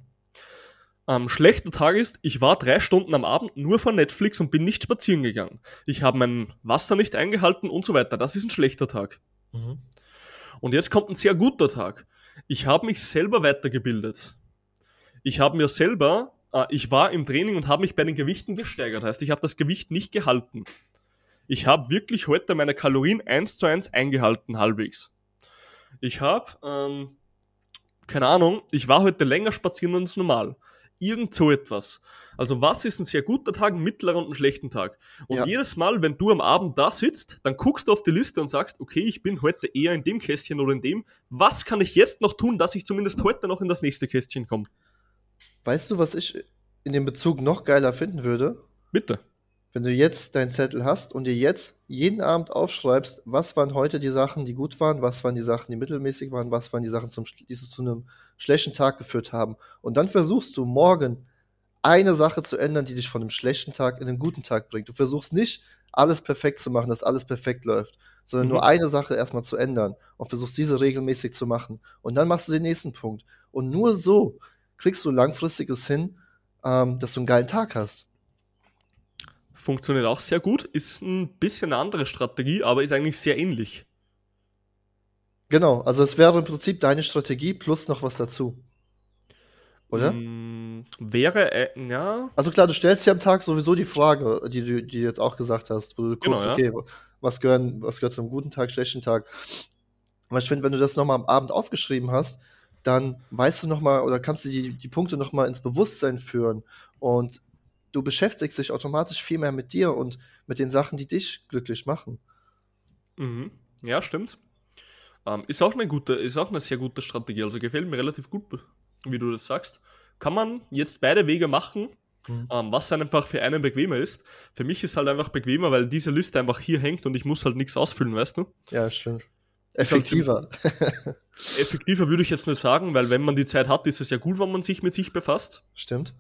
Am schlechter Tag ist, ich war drei Stunden am Abend nur vor Netflix und bin nicht spazieren gegangen. Ich habe mein Wasser nicht eingehalten und so weiter. Das ist ein schlechter Tag. Mhm. Und jetzt kommt ein sehr guter Tag. Ich habe mich selber weitergebildet. Ich habe mir selber, äh, ich war im Training und habe mich bei den Gewichten gesteigert. Heißt, ich habe das Gewicht nicht gehalten. Ich habe wirklich heute meine Kalorien eins zu eins eingehalten, halbwegs. Ich habe, ähm, keine Ahnung, ich war heute länger spazieren als normal. Irgend so etwas. Also was ist ein sehr guter Tag, ein mittlerer und ein schlechten Tag? Und Ja. jedes Mal, wenn du am Abend da sitzt, dann guckst du auf die Liste und sagst, okay, ich bin heute eher in dem Kästchen oder in dem. Was kann ich jetzt noch tun, dass ich zumindest heute noch in das nächste Kästchen komme? Weißt du, was ich in dem Bezug noch geiler finden würde? Bitte. Wenn du jetzt deinen Zettel hast und dir jetzt jeden Abend aufschreibst, was waren heute die Sachen, die gut waren, was waren die Sachen, die mittelmäßig waren, was waren die Sachen, zum, die zu einem schlechten Tag geführt haben. Und dann versuchst du morgen eine Sache zu ändern, die dich von einem schlechten Tag in einen guten Tag bringt. Du versuchst nicht, alles perfekt zu machen, dass alles perfekt läuft, sondern Mhm. nur eine Sache erstmal zu ändern und versuchst diese regelmäßig zu machen. Und dann machst du den nächsten Punkt. Und nur so kriegst du langfristiges hin, ähm, dass du einen geilen Tag hast. Funktioniert auch sehr gut, ist ein bisschen eine andere Strategie, aber ist eigentlich sehr ähnlich. Genau, also es wäre im Prinzip deine Strategie plus noch was dazu. Oder? Mm, wäre, äh, ja, Also klar, du stellst dir am Tag sowieso die Frage, die du die jetzt auch gesagt hast, wo du Genau, guckst, ja. okay, was gehören, was gehört zu einem guten Tag, schlechten Tag. Aber ich finde, wenn du das nochmal am Abend aufgeschrieben hast, dann weißt du nochmal oder kannst du die, die Punkte nochmal ins Bewusstsein führen und du beschäftigst dich automatisch viel mehr mit dir und mit den Sachen, die dich glücklich machen. Mhm. Ja, stimmt. Ähm, ist, auch eine gute, ist auch eine sehr gute Strategie. Also gefällt mir relativ gut, wie du das sagst. Kann man jetzt beide Wege machen. mhm. ähm, was einfach für einen bequemer ist. Für mich ist halt einfach bequemer, weil diese Liste einfach hier hängt und ich muss halt nichts ausfüllen, weißt du? Ja, stimmt. Effektiver. Halt effektiver würde ich jetzt nicht sagen, weil wenn man die Zeit hat, ist es ja gut, wenn man sich mit sich befasst. Stimmt.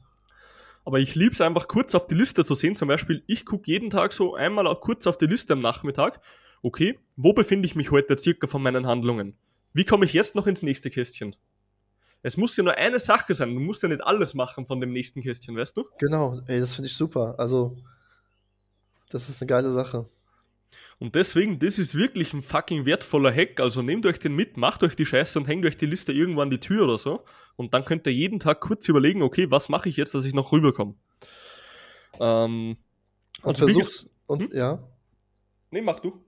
Aber ich liebe es einfach kurz auf die Liste zu sehen. Zum Beispiel, ich gucke jeden Tag so einmal kurz auf die Liste am Nachmittag. Okay, wo befinde ich mich heute circa von meinen Handlungen? Wie komme ich jetzt noch ins nächste Kästchen? Es muss ja nur eine Sache sein. Du musst ja nicht alles machen von dem nächsten Kästchen, weißt du? Genau, ey, das finde ich super. Also, das ist eine geile Sache. Und deswegen, das ist wirklich ein fucking wertvoller Hack. Also nehmt euch den mit, macht euch die Scheiße und hängt euch die Liste irgendwo an die Tür oder so. Und dann könnt ihr jeden Tag kurz überlegen, okay, was mache ich jetzt, dass ich noch rüberkomme. Ähm, und also versucht, und hm? ja. Nee, mach du.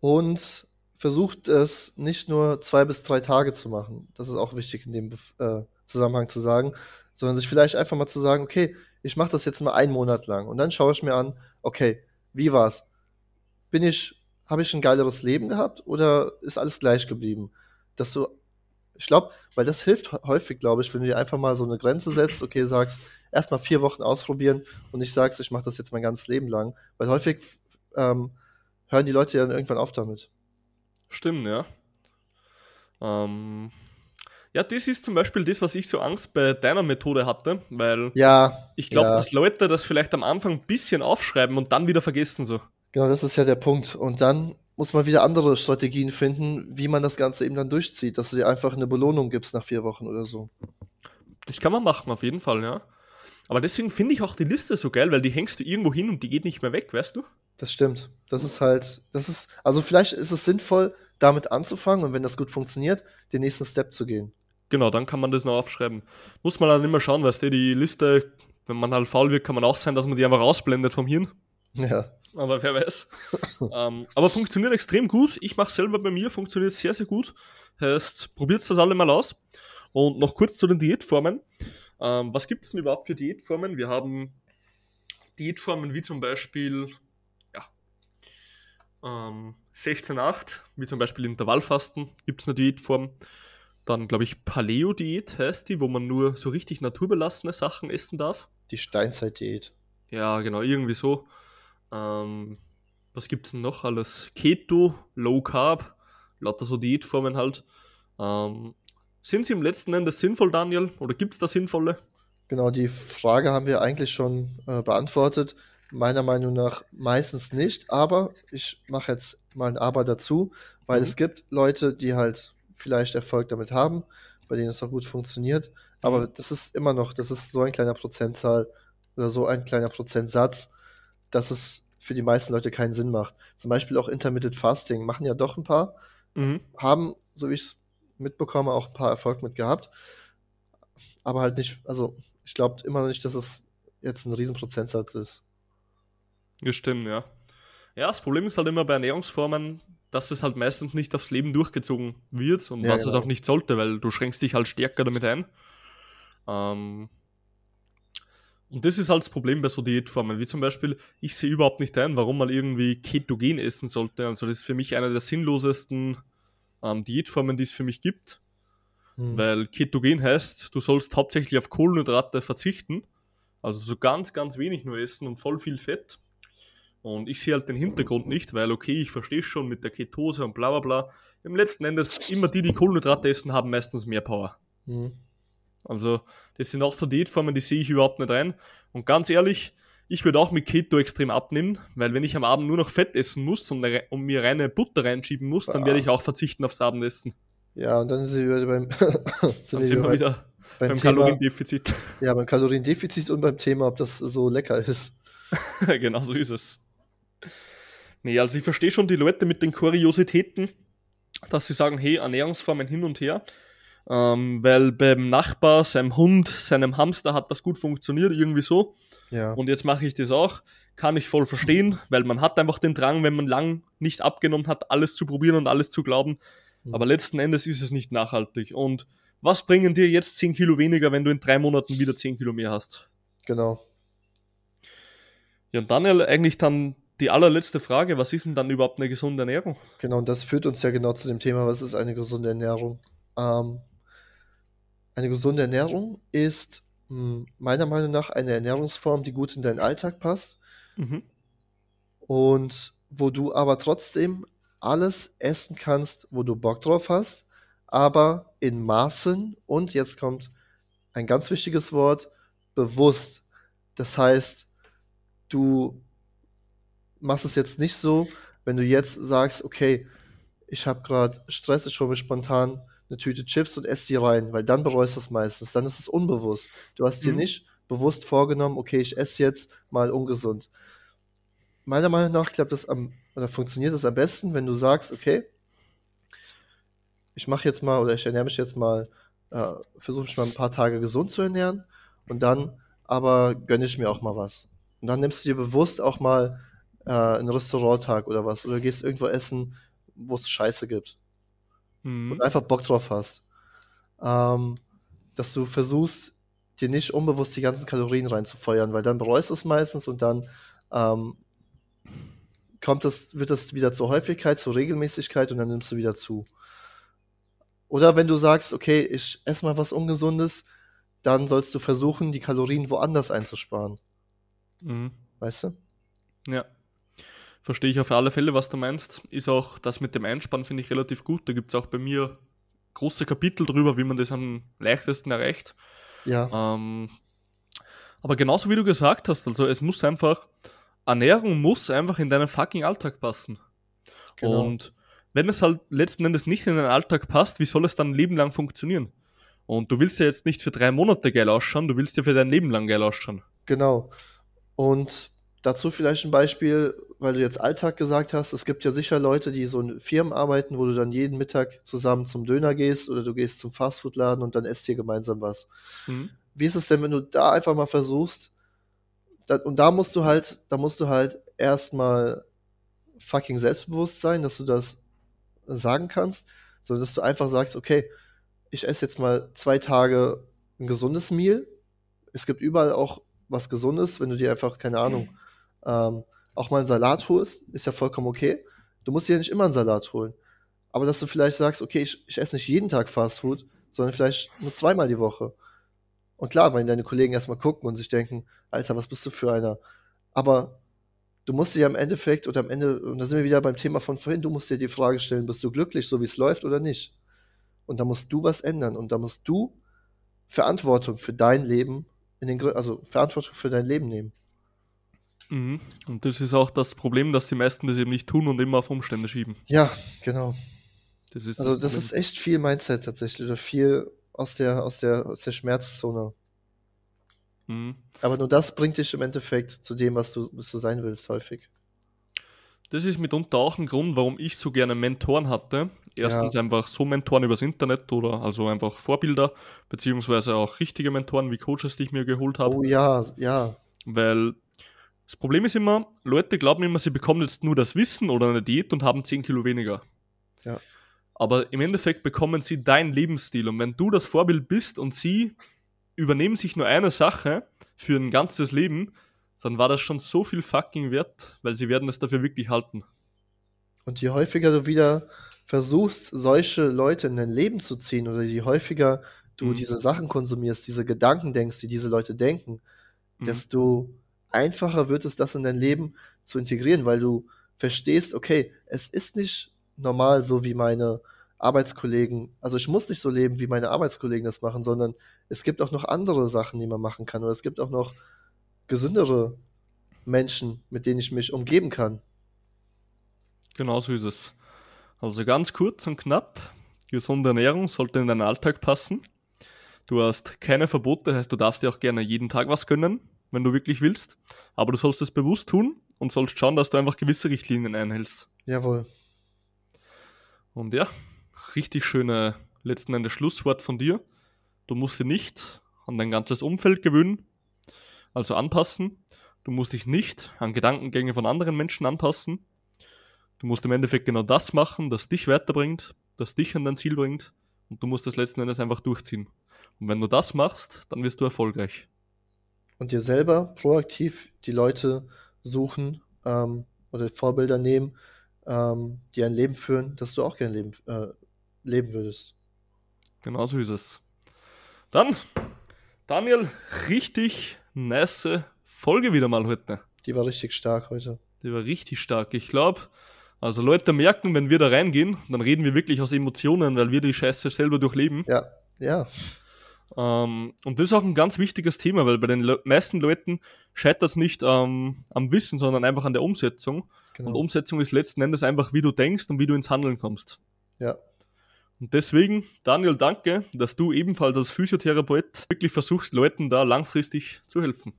Und versucht es nicht nur zwei bis drei Tage zu machen. Das ist auch wichtig in dem äh, Zusammenhang zu sagen, sondern sich vielleicht einfach mal zu sagen, okay, ich mache das jetzt mal einen Monat lang und dann schaue ich mir an, okay, wie war's? bin ich, habe ich ein geileres Leben gehabt oder ist alles gleich geblieben? Dass du, ich glaube, weil das hilft häufig, glaube ich, wenn du dir einfach mal so eine Grenze setzt, okay, sagst, erstmal vier Wochen ausprobieren und nicht sagst, ich mache das jetzt mein ganzes Leben lang. Weil häufig ähm, hören die Leute ja dann irgendwann auf damit. Stimmt, ja. Ähm, ja, das ist zum Beispiel das, was ich so Angst bei deiner Methode hatte, weil ja, ich glaube, ja. dass Leute das vielleicht am Anfang ein bisschen aufschreiben und dann wieder vergessen so. Genau, das ist ja der Punkt. Und dann muss man wieder andere Strategien finden, wie man das Ganze eben dann durchzieht, dass du dir einfach eine Belohnung gibst nach vier Wochen oder so. Das kann man machen, auf jeden Fall, ja. Aber deswegen finde ich auch die Liste so geil, weil die hängst du irgendwo hin und die geht nicht mehr weg, weißt du? Das stimmt. Das ist halt, das ist, also vielleicht ist es sinnvoll, damit anzufangen und wenn das gut funktioniert, den nächsten Step zu gehen. Genau, dann kann man das noch aufschreiben. Muss man dann immer schauen, weißt du, die Liste, wenn man halt faul wird, kann man auch sein, dass man die einfach ausblendet vom Hirn. Ja aber wer weiß. ähm, aber funktioniert extrem gut. Ich mache selber bei mir, funktioniert sehr, sehr gut. Heißt, probiert das alle mal aus. Und noch kurz zu den Diätformen. Ähm, was gibt es denn überhaupt für Diätformen? Wir haben Diätformen wie zum Beispiel ähm, 16-8, wie zum Beispiel Intervallfasten, gibt es eine Diätform. Dann, glaube ich, Paleo-Diät heißt die, wo man nur so richtig naturbelassene Sachen essen darf. Die Steinzeit-Diät. Ja, genau, irgendwie so. Ähm, was gibt es denn noch alles? Keto, Low Carb, lauter so Diätformen halt. Ähm, sind sie im letzten Endes sinnvoll, Daniel? Oder gibt es da sinnvolle? Genau, die Frage haben wir eigentlich schon äh, beantwortet. Meiner Meinung nach meistens nicht, aber ich mache jetzt mal ein Aber dazu, weil mhm. es gibt Leute, die halt vielleicht Erfolg damit haben, bei denen es auch gut funktioniert. Aber mhm. das ist immer noch, das ist so ein kleiner Prozentzahl oder so ein kleiner Prozentsatz, dass es für die meisten Leute keinen Sinn macht. Zum Beispiel auch Intermittent Fasting machen ja doch ein paar, mhm. haben, so wie ich es mitbekomme, auch ein paar Erfolg mit gehabt. Aber halt nicht, also ich glaube immer noch nicht, dass es jetzt ein Riesenprozentsatz ist. Ja, stimmt, ja. Ja, das Problem ist halt immer bei Ernährungsformen, dass es halt meistens nicht aufs Leben durchgezogen wird und ja, was genau. es auch nicht sollte, weil du schränkst dich halt stärker damit ein. Ähm, und das ist halt das Problem bei so Diätformen, wie zum Beispiel, ich sehe überhaupt nicht ein, warum man irgendwie ketogen essen sollte. Also das ist für mich eine der sinnlosesten ähm, Diätformen, die es für mich gibt. Hm. Weil ketogen heißt, du sollst hauptsächlich auf Kohlenhydrate verzichten. Also so ganz, ganz wenig nur essen und voll viel Fett. Und ich sehe halt den Hintergrund nicht, weil okay, ich verstehe schon mit der Ketose und bla bla bla. Im letzten Endes, immer die, die Kohlenhydrate essen, haben meistens mehr Power. Hm. Also, das sind auch so Diätformen, die sehe ich überhaupt nicht rein. Und ganz ehrlich, ich würde auch mit Keto extrem abnehmen, weil wenn ich am Abend nur noch Fett essen muss und, und mir reine Butter reinschieben muss, dann werde ich auch verzichten aufs Abendessen. Ja, und dann sind wir beim, sind, dann sind wir wieder beim, beim Thema, Kaloriendefizit. Ja, beim Kaloriendefizit und beim Thema, ob das so lecker ist. genau so ist es. Nee, also ich verstehe schon die Leute mit den Kuriositäten, dass sie sagen, hey, Ernährungsformen hin und her. Ähm, weil beim Nachbar, seinem Hund, seinem Hamster hat das gut funktioniert, irgendwie so. Ja. Und jetzt mache ich das auch. Kann ich voll verstehen, weil man hat einfach den Drang, wenn man lang nicht abgenommen hat, alles zu probieren und alles zu glauben. Mhm. Aber letzten Endes ist es nicht nachhaltig. Und was bringen dir jetzt 10 Kilo weniger, wenn du in drei Monaten wieder 10 Kilo mehr hast? Genau. Ja, und Daniel, eigentlich dann die allerletzte Frage, was ist denn dann überhaupt eine gesunde Ernährung? Genau, und das führt uns ja genau zu dem Thema, was ist eine gesunde Ernährung? Ähm, eine gesunde Ernährung ist hm, meiner Meinung nach eine Ernährungsform, die gut in deinen Alltag passt Mhm. und wo du aber trotzdem alles essen kannst, wo du Bock drauf hast, aber in Maßen und jetzt kommt ein ganz wichtiges Wort, bewusst. Das heißt, du machst es jetzt nicht so, wenn du jetzt sagst, okay, ich habe gerade Stress, ich hole mir spontan eine Tüte Chips und esse die rein, weil dann bereust du es meistens. Dann ist es unbewusst. Du hast dir Mhm. nicht bewusst vorgenommen, okay, ich esse jetzt mal ungesund. Meiner Meinung nach klappt das am, oder funktioniert das am besten, wenn du sagst, okay, ich mache jetzt mal oder ich ernähre mich jetzt mal, äh, versuche mich mal ein paar Tage gesund zu ernähren und dann aber gönne ich mir auch mal was. Und dann nimmst du dir bewusst auch mal äh, einen Restauranttag oder was oder gehst irgendwo essen, wo es Scheiße gibt Mhm. und einfach Bock drauf hast. Ähm, dass du versuchst, dir nicht unbewusst die ganzen Kalorien reinzufeuern, weil dann bereust du es meistens und dann ähm, kommt es, wird es wieder zur Häufigkeit, zur Regelmäßigkeit und dann nimmst du wieder zu. Oder wenn du sagst, okay, ich esse mal was Ungesundes, dann sollst du versuchen, die Kalorien woanders einzusparen. Mhm. Weißt du? Ja. Verstehe ich auf alle Fälle, was du meinst. Ist auch das mit dem Einspannen, finde ich relativ gut. Da gibt es auch bei mir große Kapitel drüber, wie man das am leichtesten erreicht. Ja, Ähm, aber genauso wie du gesagt hast, also es muss einfach, Ernährung muss einfach in deinen fucking Alltag passen. genau. Und wenn es halt letzten Endes nicht in den Alltag passt, wie soll es dann ein Leben lang funktionieren? Und du willst ja jetzt nicht für drei Monate geil ausschauen, du willst ja für dein Leben lang geil ausschauen. Genau. Und dazu vielleicht ein Beispiel, weil du jetzt Alltag gesagt hast. Es gibt ja sicher Leute, die so in Firmen arbeiten, wo du dann jeden Mittag zusammen zum Döner gehst oder du gehst zum Fastfood-Laden und dann esst ihr gemeinsam was. Mhm. Wie ist es denn, wenn du da einfach mal versuchst, da, und da musst du halt, da musst du halt erstmal fucking selbstbewusst sein, dass du das sagen kannst, sondern dass du einfach sagst, okay, ich esse jetzt mal zwei Tage ein gesundes Meal. Es gibt überall auch was Gesundes, wenn du dir einfach, keine Ahnung, ähm, auch mal einen Salat holst, ist ja vollkommen okay. Du musst dir ja nicht immer einen Salat holen. Aber dass du vielleicht sagst, okay, ich, ich esse nicht jeden Tag Fast Food, sondern vielleicht nur zweimal die Woche. Und klar, wenn deine Kollegen erstmal gucken und sich denken, Alter, was bist du für einer? Aber du musst dir am Endeffekt oder am Ende, und da sind wir wieder beim Thema von vorhin, du musst dir die Frage stellen, bist du glücklich, so wie es läuft oder nicht? Und da musst du was ändern und da musst du Verantwortung für dein Leben in den, also Verantwortung für dein Leben nehmen. Mhm. Und das ist auch das Problem, dass die meisten das eben nicht tun und immer auf Umstände schieben. Ja, genau. Das ist Also das Problem. ist echt viel Mindset tatsächlich oder viel aus der, aus der, aus der Schmerzzone. Mhm. Aber nur das bringt dich im Endeffekt zu dem, was du, was du sein willst, häufig. Das ist mitunter auch ein Grund, warum ich so gerne Mentoren hatte. Erstens einfach so Mentoren übers Internet oder also einfach Vorbilder, beziehungsweise auch richtige Mentoren wie Coaches, die ich mir geholt habe. Oh ja, ja, Weil das Problem ist immer, Leute glauben immer, sie bekommen jetzt nur das Wissen oder eine Diät und haben 10 Kilo weniger. Ja. Aber im Endeffekt bekommen sie deinen Lebensstil. Und wenn du das Vorbild bist und sie übernehmen sich nur eine Sache für ein ganzes Leben, dann war das schon so viel fucking wert, weil sie werden es dafür wirklich halten. Und je häufiger du wieder versuchst, solche Leute in dein Leben zu ziehen, oder je häufiger du Mhm. diese Sachen konsumierst, diese Gedanken denkst, die diese Leute denken, Mhm. desto einfacher wird es, das in dein Leben zu integrieren, weil du verstehst, okay, es ist nicht normal so wie meine Arbeitskollegen, also ich muss nicht so leben, wie meine Arbeitskollegen das machen, sondern es gibt auch noch andere Sachen, die man machen kann, oder es gibt auch noch gesündere Menschen, mit denen ich mich umgeben kann. Genau so ist es. Also ganz kurz und knapp, gesunde Ernährung sollte in deinen Alltag passen. Du hast keine Verbote, heißt du darfst dir auch gerne jeden Tag was gönnen, wenn du wirklich willst. Aber du sollst es bewusst tun und sollst schauen, dass du einfach gewisse Richtlinien einhältst. Jawohl. Und ja, richtig schöne letzten Endes Schlusswort von dir. Du musst dich nicht an dein ganzes Umfeld gewöhnen, also anpassen. Du musst dich nicht an Gedankengänge von anderen Menschen anpassen. Du musst im Endeffekt genau das machen, das dich weiterbringt, das dich an dein Ziel bringt. Und du musst das letzten Endes einfach durchziehen. Und wenn du das machst, dann wirst du erfolgreich. Und dir selber proaktiv die Leute suchen ähm, oder Vorbilder nehmen, ähm, die ein Leben führen, das du auch gerne leben, äh, leben würdest. Genau so ist es. Dann Daniel, richtig nice Folge wieder mal heute. Die war richtig stark heute. Die war richtig stark. Ich glaube, also Leute merken, wenn wir da reingehen, dann reden wir wirklich aus Emotionen, weil wir die Scheiße selber durchleben. Ja, ja. Ähm, und das ist auch ein ganz wichtiges Thema, weil bei den Le meisten Leuten scheitert es nicht ähm, am Wissen, sondern einfach an der Umsetzung. Genau. Und Umsetzung ist letzten Endes einfach, wie du denkst und wie du ins Handeln kommst. Ja. Und deswegen, Daniel, danke, dass du ebenfalls als Physiotherapeut wirklich versuchst, Leuten da langfristig zu helfen.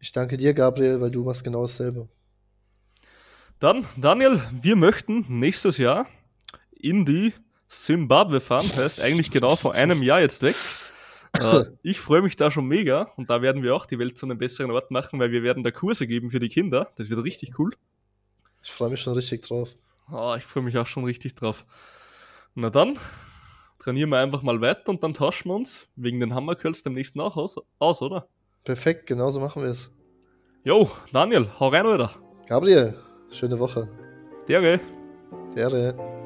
Ich danke dir, Gabriel, weil du machst genau dasselbe. Dann, Daniel, wir möchten nächstes Jahr in die Zimbabwe fahren, heißt eigentlich genau vor einem Jahr jetzt weg. Äh, ich freue mich da schon mega und da werden wir auch die Welt zu einem besseren Ort machen, weil wir werden da Kurse geben für die Kinder. Das wird richtig cool. Ich freue mich schon richtig drauf. Oh, ich freue mich auch schon richtig drauf. Na dann, trainieren wir einfach mal weiter und dann tauschen wir uns wegen den Hammerkölz demnächst nach aus, aus, oder? Perfekt, genauso machen wir es. Jo, Daniel, hau rein, oder? Gabriel, schöne Woche. Der, gell? Ehre.